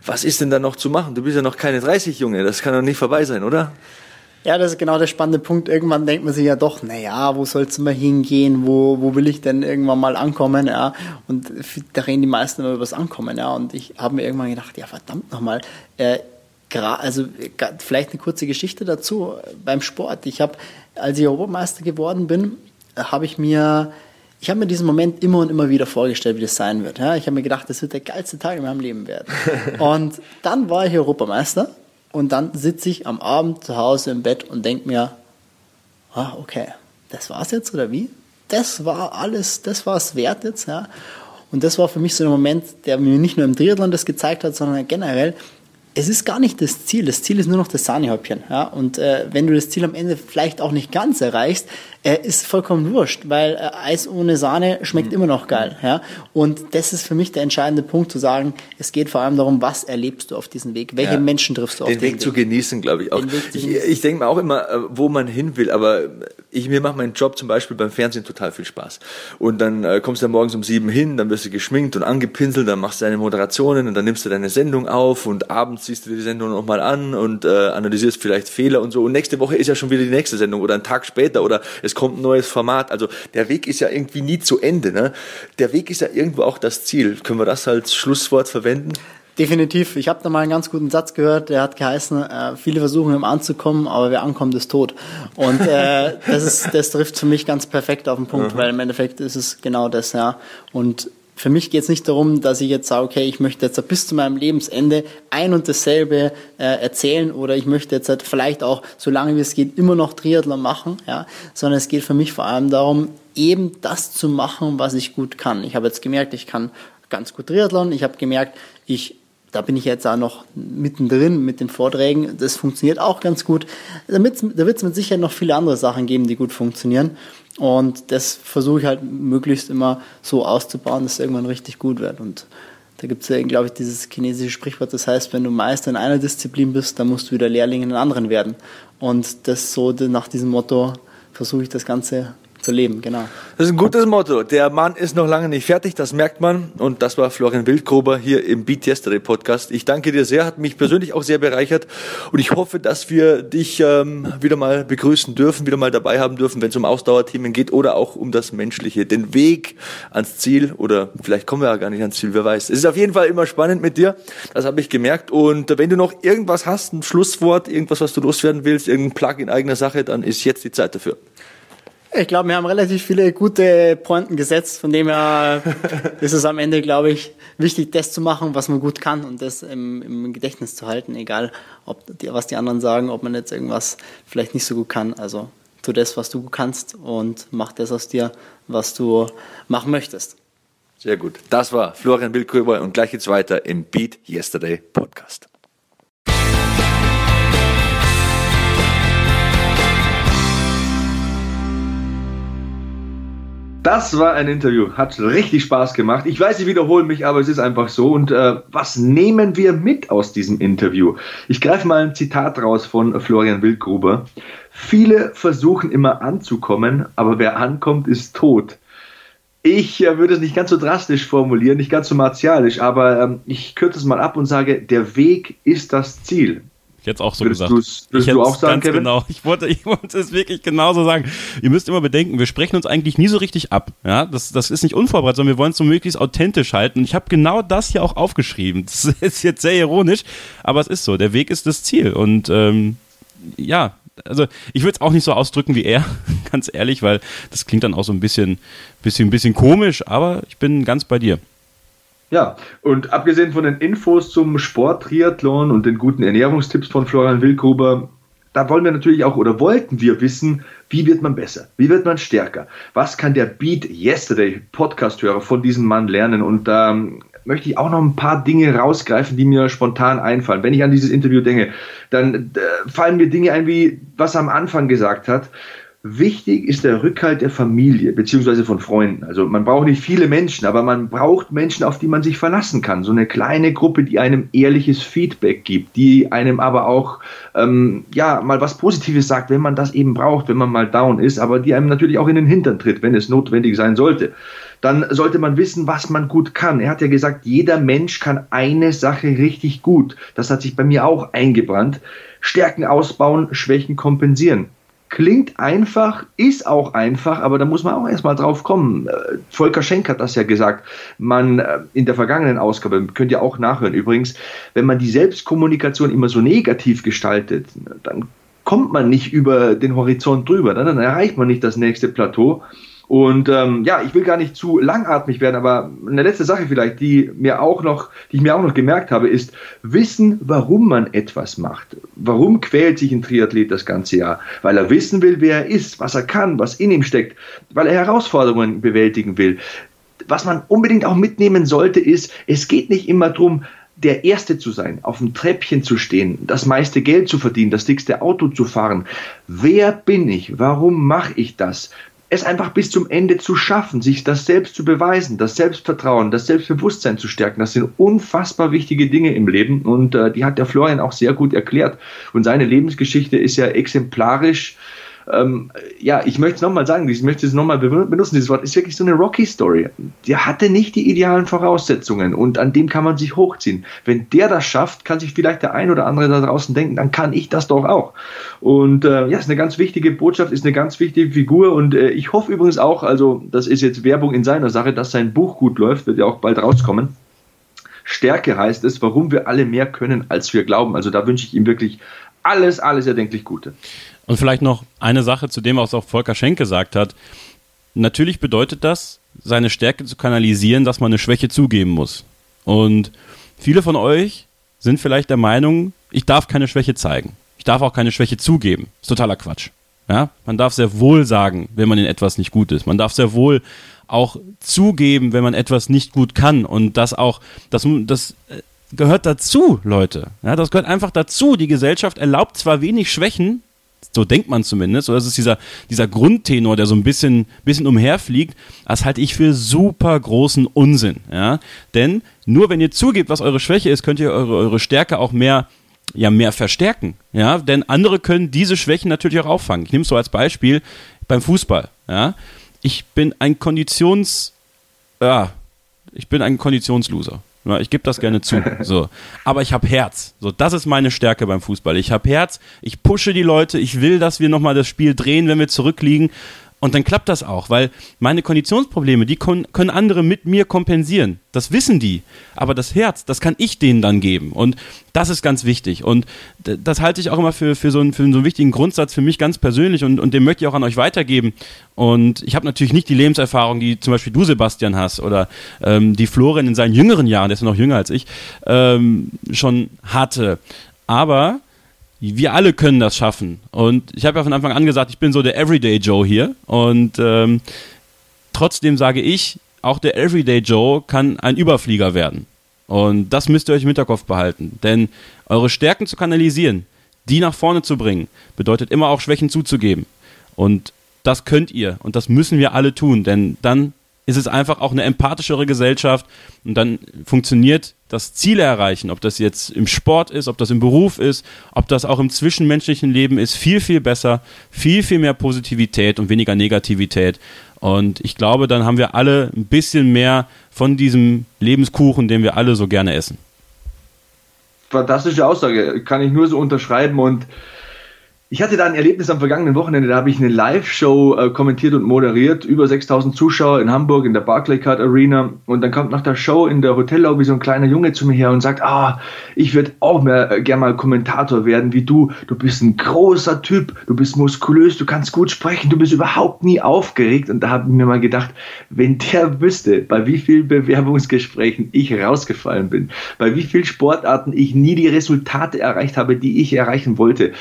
Was ist denn da noch zu machen? Du bist ja noch keine 30, Junge, das kann doch nicht vorbei sein, oder? Ja, das ist genau der spannende Punkt. Irgendwann denkt man sich ja doch, naja, wo soll es mal hingehen? Wo, wo will ich denn irgendwann mal ankommen? Ja, und da reden die meisten immer über das Ankommen. Ja, und ich habe mir irgendwann gedacht, ja, verdammt nochmal, äh, also vielleicht eine kurze Geschichte dazu beim Sport. Ich habe, als ich Europameister geworden bin, habe ich mir, ich habe mir diesen Moment immer und immer wieder vorgestellt, wie das sein wird. Ja, ich habe mir gedacht, das wird der geilste Tag in meinem Leben werden. und dann war ich Europameister und dann sitze ich am Abend zu Hause im Bett und denke mir, ah, okay, das war's jetzt oder wie? Das war alles, das war es wert jetzt, ja. Und das war für mich so ein Moment, der mir nicht nur im Triathlon das gezeigt hat, sondern generell, es ist gar nicht das Ziel. Das Ziel ist nur noch das Sahnehäubchen. Ja? Und äh, wenn du das Ziel am Ende vielleicht auch nicht ganz erreichst, äh, ist vollkommen wurscht, weil äh, Eis ohne Sahne schmeckt mhm. immer noch geil. Ja? Und das ist für mich der entscheidende Punkt, zu sagen, es geht vor allem darum, was erlebst du auf diesem Weg? Welche ja. Menschen triffst du auf Den Weg, Weg zu genießen, glaube ich auch. Ich, ich denke mir auch immer, äh, wo man hin will, aber ich, mir macht mein Job zum Beispiel beim Fernsehen total viel Spaß. Und dann äh, kommst du morgens um sieben hin, dann wirst du geschminkt und angepinselt, dann machst du deine Moderationen und dann nimmst du deine Sendung auf und abends siehst du die Sendung nochmal an und äh, analysierst vielleicht Fehler und so. Und nächste Woche ist ja schon wieder die nächste Sendung oder ein Tag später oder es kommt ein neues Format. Also der Weg ist ja irgendwie nie zu Ende. Ne? Der Weg ist ja irgendwo auch das Ziel. Können wir das als Schlusswort verwenden? Definitiv. Ich habe da mal einen ganz guten Satz gehört, der hat geheißen, äh, viele versuchen im anzukommen, aber wer ankommt, ist tot. Und äh, das, ist, das trifft für mich ganz perfekt auf den Punkt, mhm. weil im Endeffekt ist es genau das, ja. Und für mich geht es nicht darum, dass ich jetzt sage, okay, ich möchte jetzt bis zu meinem Lebensende ein und dasselbe äh, erzählen oder ich möchte jetzt halt vielleicht auch, so lange wie es geht, immer noch Triathlon machen, ja, sondern es geht für mich vor allem darum, eben das zu machen, was ich gut kann. Ich habe jetzt gemerkt, ich kann ganz gut Triathlon, ich habe gemerkt, ich da bin ich jetzt auch noch mittendrin mit den Vorträgen. Das funktioniert auch ganz gut. Da wird es mit Sicherheit noch viele andere Sachen geben, die gut funktionieren. Und das versuche ich halt möglichst immer so auszubauen, dass es irgendwann richtig gut wird. Und da gibt es ja, glaube ich, dieses chinesische Sprichwort, das heißt, wenn du Meister in einer Disziplin bist, dann musst du wieder Lehrling in einer anderen werden. Und das so nach diesem Motto versuche ich das Ganze zu leben, genau. Das ist ein gutes Motto. Der Mann ist noch lange nicht fertig, das merkt man. Und das war Florian Wildgruber hier im Beat Yesterday Podcast. Ich danke dir sehr, hat mich persönlich auch sehr bereichert. Und ich hoffe, dass wir dich ähm, wieder mal begrüßen dürfen, wieder mal dabei haben dürfen, wenn es um Ausdauerthemen geht oder auch um das Menschliche. Den Weg ans Ziel oder vielleicht kommen wir ja gar nicht ans Ziel, wer weiß. Es ist auf jeden Fall immer spannend mit dir. Das habe ich gemerkt. Und wenn du noch irgendwas hast, ein Schlusswort, irgendwas, was du loswerden willst, irgendein Plug in eigener Sache, dann ist jetzt die Zeit dafür. Ich glaube, wir haben relativ viele gute Pointen gesetzt, von dem her ist es am Ende, glaube ich, wichtig, das zu machen, was man gut kann und das im, im Gedächtnis zu halten, egal, ob die, was die anderen sagen, ob man jetzt irgendwas vielleicht nicht so gut kann. Also tu das, was du kannst und mach das aus dir, was du machen möchtest. Sehr gut. Das war Florian Wildgröber und gleich geht's weiter im Beat Yesterday Podcast. Das war ein Interview, hat richtig Spaß gemacht. Ich weiß, ich wiederhole mich, aber es ist einfach so. Und äh, was nehmen wir mit aus diesem Interview? Ich greife mal ein Zitat raus von Florian Wildgruber. Viele versuchen immer anzukommen, aber wer ankommt, ist tot. Ich äh, würde es nicht ganz so drastisch formulieren, nicht ganz so martialisch, aber ähm, ich kürze es mal ab und sage, der Weg ist das Ziel jetzt auch so würdest gesagt. Würdest du auch sagen, Kevin? Genau. Ich wollte, ich wollte es wirklich genauso sagen. Ihr müsst immer bedenken, wir sprechen uns eigentlich nie so richtig ab. Ja, das, das ist nicht unvorbereitet, sondern wir wollen es so möglichst authentisch halten. Und ich habe genau das hier auch aufgeschrieben. Das ist jetzt sehr ironisch, aber es ist so. Der Weg ist das Ziel. Und ähm, ja, also ich würde es auch nicht so ausdrücken wie er, ganz ehrlich, weil das klingt dann auch so ein bisschen, bisschen, bisschen komisch, aber ich bin ganz bei dir. Ja, und abgesehen von den Infos zum Sport, Triathlon und den guten Ernährungstipps von Florian Wildgruber, da wollen wir natürlich auch oder wollten wir wissen, wie wird man besser? Wie wird man stärker? Was kann der Beat Yesterday Podcast-Hörer von diesem Mann lernen? Und da ähm, möchte ich auch noch ein paar Dinge rausgreifen, die mir spontan einfallen. Wenn ich an dieses Interview denke, dann äh, fallen mir Dinge ein, wie was er am Anfang gesagt hat. Wichtig ist der Rückhalt der Familie beziehungsweise von Freunden. Also man braucht nicht viele Menschen, aber man braucht Menschen, auf die man sich verlassen kann. So eine kleine Gruppe, die einem ehrliches Feedback gibt, die einem aber auch ähm, ja mal was Positives sagt, wenn man das eben braucht, wenn man mal down ist, aber die einem natürlich auch in den Hintern tritt, wenn es notwendig sein sollte. Dann sollte man wissen, was man gut kann. Er hat ja gesagt, jeder Mensch kann eine Sache richtig gut. Das hat sich bei mir auch eingebrannt. Stärken ausbauen, Schwächen kompensieren klingt einfach, ist auch einfach, aber da muss man auch erstmal drauf kommen. Äh, Volker Schenk hat das ja gesagt. Man äh, in der vergangenen Ausgabe, könnt ihr auch nachhören übrigens, wenn man die Selbstkommunikation immer so negativ gestaltet, dann kommt man nicht über den Horizont drüber, dann erreicht man nicht das nächste Plateau. Und ähm, ja, ich will gar nicht zu langatmig werden, aber eine letzte Sache vielleicht, die mir auch noch, die ich mir auch noch gemerkt habe, ist wissen, warum man etwas macht. Warum quält sich ein Triathlet das ganze Jahr? Weil er wissen will, wer er ist, was er kann, was in ihm steckt, weil er Herausforderungen bewältigen will. Was man unbedingt auch mitnehmen sollte, ist, es geht nicht immer darum, der Erste zu sein, auf dem Treppchen zu stehen, das meiste Geld zu verdienen, das dickste Auto zu fahren. Wer bin ich? Warum mache ich das? Es einfach bis zum Ende zu schaffen, sich das selbst zu beweisen, das Selbstvertrauen, das Selbstbewusstsein zu stärken, das sind unfassbar wichtige Dinge im Leben und äh, die hat der Florian auch sehr gut erklärt. Und seine Lebensgeschichte ist ja exemplarisch ähm, ja, ich möchte es nochmal sagen, ich möchte es nochmal benutzen, dieses Wort ist wirklich so eine Rocky-Story. Der hatte nicht die idealen Voraussetzungen und an dem kann man sich hochziehen. Wenn der das schafft, kann sich vielleicht der ein oder andere da draußen denken, dann kann ich das doch auch. Und äh, ja, ist eine ganz wichtige Botschaft, ist eine ganz wichtige Figur und äh, ich hoffe übrigens auch, also das ist jetzt Werbung in seiner Sache, dass sein Buch gut läuft, wird ja auch bald rauskommen. Stärke heißt es, warum wir alle mehr können, als wir glauben. Also da wünsche ich ihm wirklich alles, alles erdenklich Gute. Und vielleicht noch eine Sache zu dem, was auch Volker Schenk gesagt hat. Natürlich bedeutet das, seine Stärke zu kanalisieren, dass man eine Schwäche zugeben muss. Und viele von euch sind vielleicht der Meinung, ich darf keine Schwäche zeigen. Ich darf auch keine Schwäche zugeben. ist totaler Quatsch. Ja? Man darf sehr wohl sagen, wenn man in etwas nicht gut ist. Man darf sehr wohl auch zugeben, wenn man etwas nicht gut kann. Und das auch, das, das gehört dazu, Leute. Ja, das gehört einfach dazu. Die Gesellschaft erlaubt zwar wenig Schwächen, so denkt man zumindest. Oder das ist dieser, dieser Grundtenor, der so ein bisschen, bisschen umherfliegt. Das halte ich für super großen Unsinn. Ja? Denn nur wenn ihr zugebt, was eure Schwäche ist, könnt ihr eure, eure Stärke auch mehr, ja, mehr verstärken. Ja? Denn andere können diese Schwächen natürlich auch auffangen. Ich nehme es so als Beispiel beim Fußball. Ja? Ich bin ein Konditions, ja, ich bin ein Konditionsloser. Ich gebe das gerne zu. So. Aber ich habe Herz. So, das ist meine Stärke beim Fußball. Ich habe Herz, ich pushe die Leute, ich will, dass wir nochmal das Spiel drehen, wenn wir zurückliegen. Und dann klappt das auch, weil meine Konditionsprobleme, die können andere mit mir kompensieren. Das wissen die. Aber das Herz, das kann ich denen dann geben. Und das ist ganz wichtig. Und das halte ich auch immer für, für, so, einen, für so einen wichtigen Grundsatz für mich ganz persönlich und, und den möchte ich auch an euch weitergeben. Und ich habe natürlich nicht die Lebenserfahrung, die zum Beispiel du, Sebastian, hast oder ähm, die Florian in seinen jüngeren Jahren, der ist noch jünger als ich, ähm, schon hatte. Aber wir alle können das schaffen. Und ich habe ja von Anfang an gesagt, ich bin so der Everyday Joe hier. Und ähm, trotzdem sage ich, auch der Everyday Joe kann ein Überflieger werden. Und das müsst ihr euch im Hinterkopf behalten. Denn eure Stärken zu kanalisieren, die nach vorne zu bringen, bedeutet immer auch Schwächen zuzugeben. Und das könnt ihr und das müssen wir alle tun, denn dann ist es einfach auch eine empathischere Gesellschaft und dann funktioniert das Ziel erreichen, ob das jetzt im Sport ist, ob das im Beruf ist, ob das auch im zwischenmenschlichen Leben ist, viel, viel besser, viel, viel mehr Positivität und weniger Negativität. Und ich glaube, dann haben wir alle ein bisschen mehr von diesem Lebenskuchen, den wir alle so gerne essen. Fantastische Aussage, kann ich nur so unterschreiben und ich hatte da ein Erlebnis am vergangenen Wochenende, da habe ich eine Live-Show äh, kommentiert und moderiert, über 6000 Zuschauer in Hamburg in der Barclaycard Arena. Und dann kommt nach der Show in der Hotellobby so ein kleiner Junge zu mir her und sagt, ah, ich würde auch mehr äh, gern mal Kommentator werden wie du, du bist ein großer Typ, du bist muskulös, du kannst gut sprechen, du bist überhaupt nie aufgeregt. Und da habe ich mir mal gedacht, wenn der wüsste, bei wie vielen Bewerbungsgesprächen ich rausgefallen bin, bei wie vielen Sportarten ich nie die Resultate erreicht habe, die ich erreichen wollte,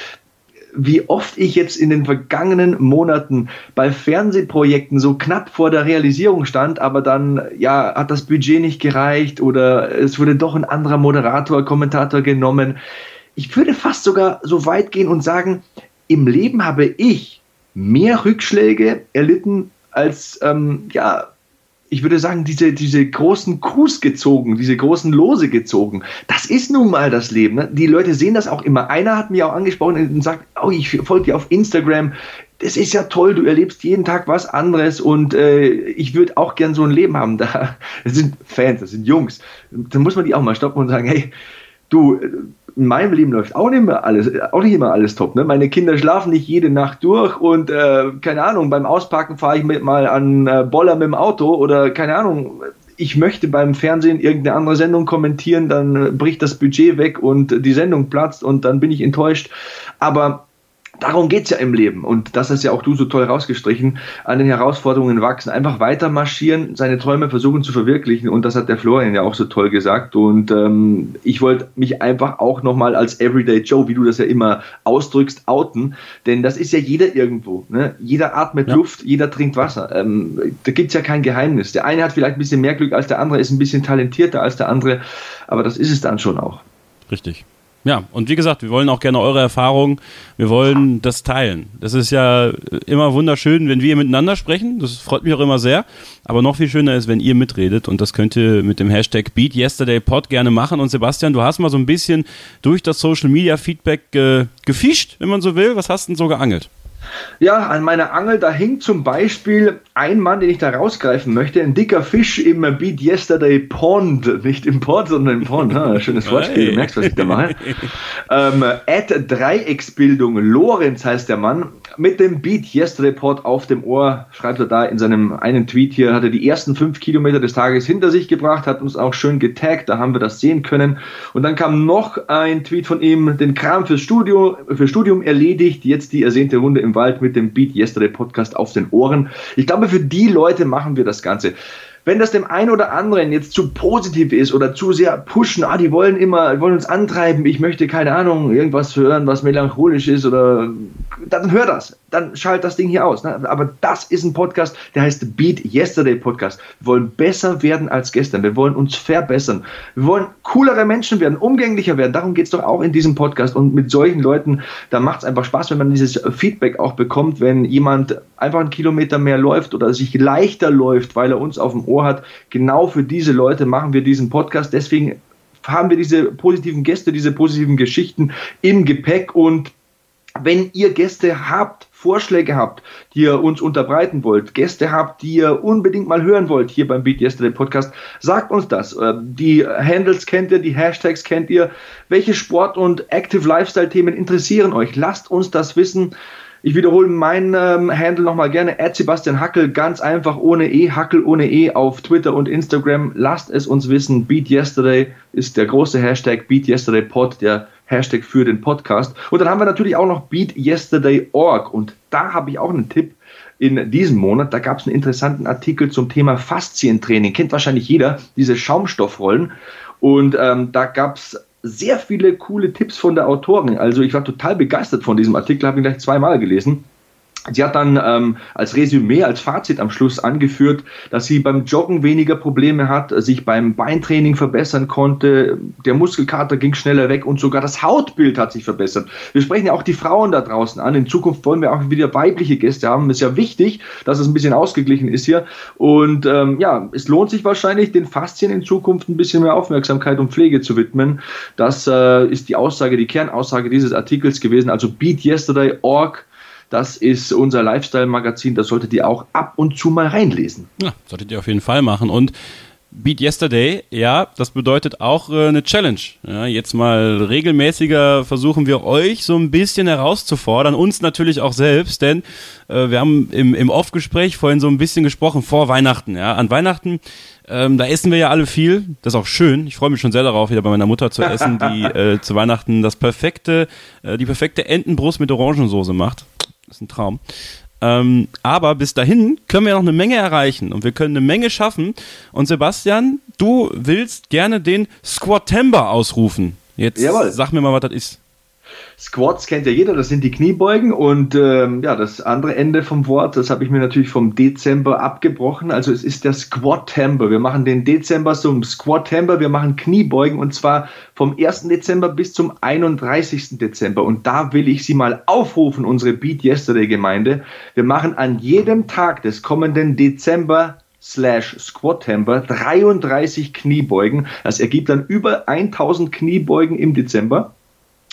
wie oft ich jetzt in den vergangenen Monaten bei Fernsehprojekten so knapp vor der Realisierung stand, aber dann ja hat das Budget nicht gereicht oder es wurde doch ein anderer Moderator, Kommentator genommen. Ich würde fast sogar so weit gehen und sagen, im Leben habe ich mehr Rückschläge erlitten als ähm, ja ich würde sagen, diese, diese großen Coups gezogen, diese großen Lose gezogen. Das ist nun mal das Leben. Ne? Die Leute sehen das auch immer. Einer hat mir auch angesprochen und sagt, oh, ich folge dir auf Instagram. Das ist ja toll, du erlebst jeden Tag was anderes und äh, ich würde auch gern so ein Leben haben. Da, das sind Fans, das sind Jungs. Da muss man die auch mal stoppen und sagen, hey, du, in meinem Leben läuft auch nicht immer alles, auch nicht immer alles top. Ne? Meine Kinder schlafen nicht jede Nacht durch und äh, keine Ahnung, beim Ausparken fahre ich mit mal an äh, Boller mit dem Auto oder keine Ahnung. Ich möchte beim Fernsehen irgendeine andere Sendung kommentieren, dann bricht das Budget weg und die Sendung platzt und dann bin ich enttäuscht. Aber Darum geht's ja im Leben. Und das hast ja auch du so toll rausgestrichen, an den Herausforderungen wachsen, einfach weiter marschieren, seine Träume versuchen zu verwirklichen. Und das hat der Florian ja auch so toll gesagt. Und ähm, ich wollte mich einfach auch nochmal als Everyday Joe, wie du das ja immer ausdrückst, outen, denn das ist ja jeder irgendwo, ne? jeder atmet ja. Luft, jeder trinkt Wasser, ähm, da gibt's ja kein Geheimnis, der eine hat vielleicht ein bisschen mehr Glück als der andere, ist ein bisschen talentierter als der andere, aber das ist es dann schon auch. Richtig. Ja, und wie gesagt, wir wollen auch gerne eure Erfahrungen, wir wollen das teilen. Das ist ja immer wunderschön, wenn wir miteinander sprechen, das freut mich auch immer sehr, aber noch viel schöner ist, wenn ihr mitredet. Und das könnt ihr mit dem Hashtag BeatYesterdayPod gerne machen. Und Sebastian, du hast mal so ein bisschen durch das Social Media Feedback äh, gefischt, wenn man so will, was hast denn so geangelt? Ja, an meiner Angel, da hängt zum Beispiel ein Mann, den ich da rausgreifen möchte, ein dicker Fisch im Beat Yesterday Pond, nicht im Pond, sondern im Pond. Ha, schönes Wortspiel, du merkst, was ich da mache. ähm, Ad Dreiecksbildung, Lorenz heißt der Mann, mit dem Beat Yesterday Pod auf dem Ohr, schreibt er da in seinem einen Tweet hier, hat er die ersten fünf Kilometer des Tages hinter sich gebracht, hat uns auch schön getaggt, da haben wir das sehen können. Und dann kam noch ein Tweet von ihm, den Kram fürs Studio, für Studium erledigt, jetzt die ersehnte Runde im Wald mit dem Beat Yesterday Podcast auf den Ohren. Ich glaube, für die Leute machen wir das Ganze. Wenn das dem einen oder anderen jetzt zu positiv ist oder zu sehr pushen, ah, die wollen immer, wollen uns antreiben, ich möchte keine Ahnung, irgendwas hören, was melancholisch ist oder dann hör das, dann schalt das Ding hier aus. Ne? Aber das ist ein Podcast, der heißt Beat Yesterday Podcast. Wir wollen besser werden als gestern. Wir wollen uns verbessern. Wir wollen coolere Menschen werden, umgänglicher werden. Darum geht es doch auch in diesem Podcast. Und mit solchen Leuten, da macht es einfach Spaß, wenn man dieses Feedback auch bekommt, wenn jemand einfach einen Kilometer mehr läuft oder sich leichter läuft, weil er uns auf dem Ohr hat. Genau für diese Leute machen wir diesen Podcast. Deswegen haben wir diese positiven Gäste, diese positiven Geschichten im Gepäck und wenn ihr Gäste habt, Vorschläge habt, die ihr uns unterbreiten wollt, Gäste habt, die ihr unbedingt mal hören wollt hier beim Beat Yesterday Podcast, sagt uns das. Äh, die Handles kennt ihr, die Hashtags kennt ihr. Welche Sport- und Active Lifestyle-Themen interessieren euch? Lasst uns das wissen. Ich wiederhole meinen ähm, Handle nochmal gerne. At Sebastian Hackel, ganz einfach ohne E, Hackel ohne E auf Twitter und Instagram. Lasst es uns wissen. Beat Yesterday ist der große Hashtag. Beat Yesterday Pod, der Hashtag für den Podcast. Und dann haben wir natürlich auch noch Beat Yesterday.org. Und da habe ich auch einen Tipp in diesem Monat. Da gab es einen interessanten Artikel zum Thema Faszientraining. Kennt wahrscheinlich jeder, diese Schaumstoffrollen. Und ähm, da gab es sehr viele coole Tipps von der Autorin. Also ich war total begeistert von diesem Artikel, habe ihn gleich zweimal gelesen. Sie hat dann ähm, als Resümee, als Fazit am Schluss angeführt, dass sie beim Joggen weniger Probleme hat, sich beim Beintraining verbessern konnte, der Muskelkater ging schneller weg und sogar das Hautbild hat sich verbessert. Wir sprechen ja auch die Frauen da draußen an. In Zukunft wollen wir auch wieder weibliche Gäste haben. Ist ja wichtig, dass es ein bisschen ausgeglichen ist hier. Und ähm, ja, es lohnt sich wahrscheinlich, den Faszien in Zukunft ein bisschen mehr Aufmerksamkeit und Pflege zu widmen. Das äh, ist die Aussage, die Kernaussage dieses Artikels gewesen. Also Beat Yesterday Org das ist unser Lifestyle-Magazin, das solltet ihr auch ab und zu mal reinlesen. Ja, solltet ihr auf jeden Fall machen. Und Beat Yesterday, ja, das bedeutet auch äh, eine Challenge. Ja, jetzt mal regelmäßiger versuchen wir euch so ein bisschen herauszufordern, uns natürlich auch selbst, denn äh, wir haben im, im Off-Gespräch vorhin so ein bisschen gesprochen vor Weihnachten. Ja, an Weihnachten, ähm, da essen wir ja alle viel. Das ist auch schön. Ich freue mich schon sehr darauf, wieder bei meiner Mutter zu essen, die äh, zu Weihnachten das perfekte, äh, die perfekte Entenbrust mit Orangensoße macht. Das ist ein Traum. Ähm, aber bis dahin können wir noch eine Menge erreichen und wir können eine Menge schaffen. Und Sebastian, du willst gerne den Squatember ausrufen. Jetzt Jawohl. sag mir mal, was das ist. Squats kennt ja jeder, das sind die Kniebeugen und ähm, ja, das andere Ende vom Wort, das habe ich mir natürlich vom Dezember abgebrochen. Also es ist der Squat-Temper. Wir machen den Dezember zum Squat-Temper, wir machen Kniebeugen und zwar vom 1. Dezember bis zum 31. Dezember. Und da will ich Sie mal aufrufen, unsere Beat Yesterday Gemeinde. Wir machen an jedem Tag des kommenden Dezember slash Squat Temper 33 Kniebeugen. Das ergibt dann über 1000 Kniebeugen im Dezember.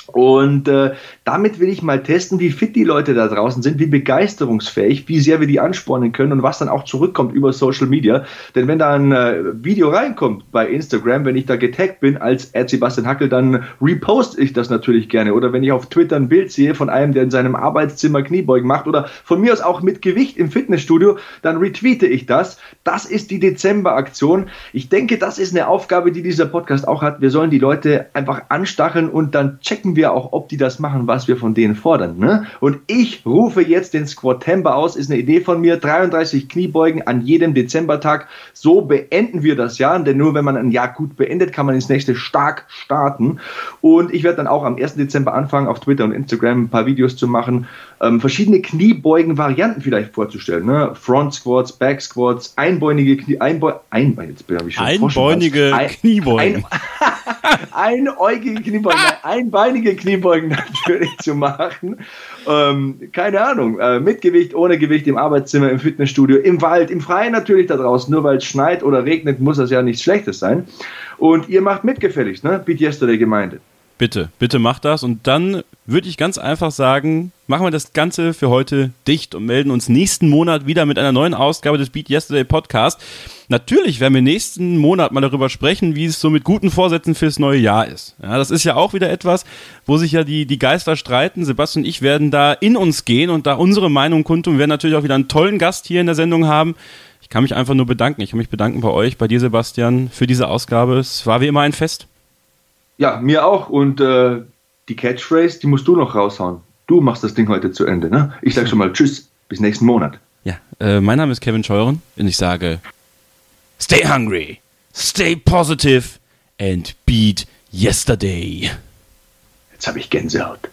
Und äh, damit will ich mal testen, wie fit die Leute da draußen sind, wie begeisterungsfähig, wie sehr wir die anspornen können und was dann auch zurückkommt über Social Media. Denn wenn da ein äh, Video reinkommt bei Instagram, wenn ich da getaggt bin als Ed Sebastian Hackel, dann reposte ich das natürlich gerne. Oder wenn ich auf Twitter ein Bild sehe von einem, der in seinem Arbeitszimmer Kniebeugen macht oder von mir aus auch mit Gewicht im Fitnessstudio, dann retweete ich das. Das ist die Dezember-Aktion. Ich denke, das ist eine Aufgabe, die dieser Podcast auch hat. Wir sollen die Leute einfach anstacheln und dann checken wir auch, ob die das machen, was wir von denen fordern. Ne? Und ich rufe jetzt den Squatember aus, ist eine Idee von mir, 33 Kniebeugen an jedem Dezembertag. So beenden wir das Jahr, denn nur wenn man ein Jahr gut beendet, kann man ins nächste stark starten. Und ich werde dann auch am 1. Dezember anfangen, auf Twitter und Instagram ein paar Videos zu machen, ähm, verschiedene Kniebeugen-Varianten vielleicht vorzustellen. Ne? Front Squats, Back Squats, einbeinige Knie, einbeu, einbein, jetzt bin ich schon Einbeinige Kniebeugen. Ein, einäugige Kniebeugen, einbeinige Kniebeugen natürlich zu machen. Ähm, keine Ahnung, äh, mit Gewicht, ohne Gewicht, im Arbeitszimmer, im Fitnessstudio, im Wald, im Freien natürlich da draußen. Nur weil es schneit oder regnet, muss das ja nichts Schlechtes sein. Und ihr macht mitgefälligst, ne? Beat Yesterday Gemeinde. Bitte, bitte macht das. Und dann würde ich ganz einfach sagen, machen wir das Ganze für heute dicht und melden uns nächsten Monat wieder mit einer neuen Ausgabe des Beat Yesterday Podcast. Natürlich werden wir nächsten Monat mal darüber sprechen, wie es so mit guten Vorsätzen fürs neue Jahr ist. Ja, das ist ja auch wieder etwas, wo sich ja die, die Geister streiten. Sebastian und ich werden da in uns gehen und da unsere Meinung kundtun. Wir werden natürlich auch wieder einen tollen Gast hier in der Sendung haben. Ich kann mich einfach nur bedanken. Ich kann mich bedanken bei euch, bei dir, Sebastian, für diese Ausgabe. Es war wie immer ein Fest. Ja, mir auch. Und äh, die Catchphrase, die musst du noch raushauen. Du machst das Ding heute zu Ende. Ne? Ich sage schon mal Tschüss, bis nächsten Monat. Ja, äh, mein Name ist Kevin Scheuren und ich sage Stay hungry, stay positive and beat yesterday. Jetzt habe ich Gänsehaut.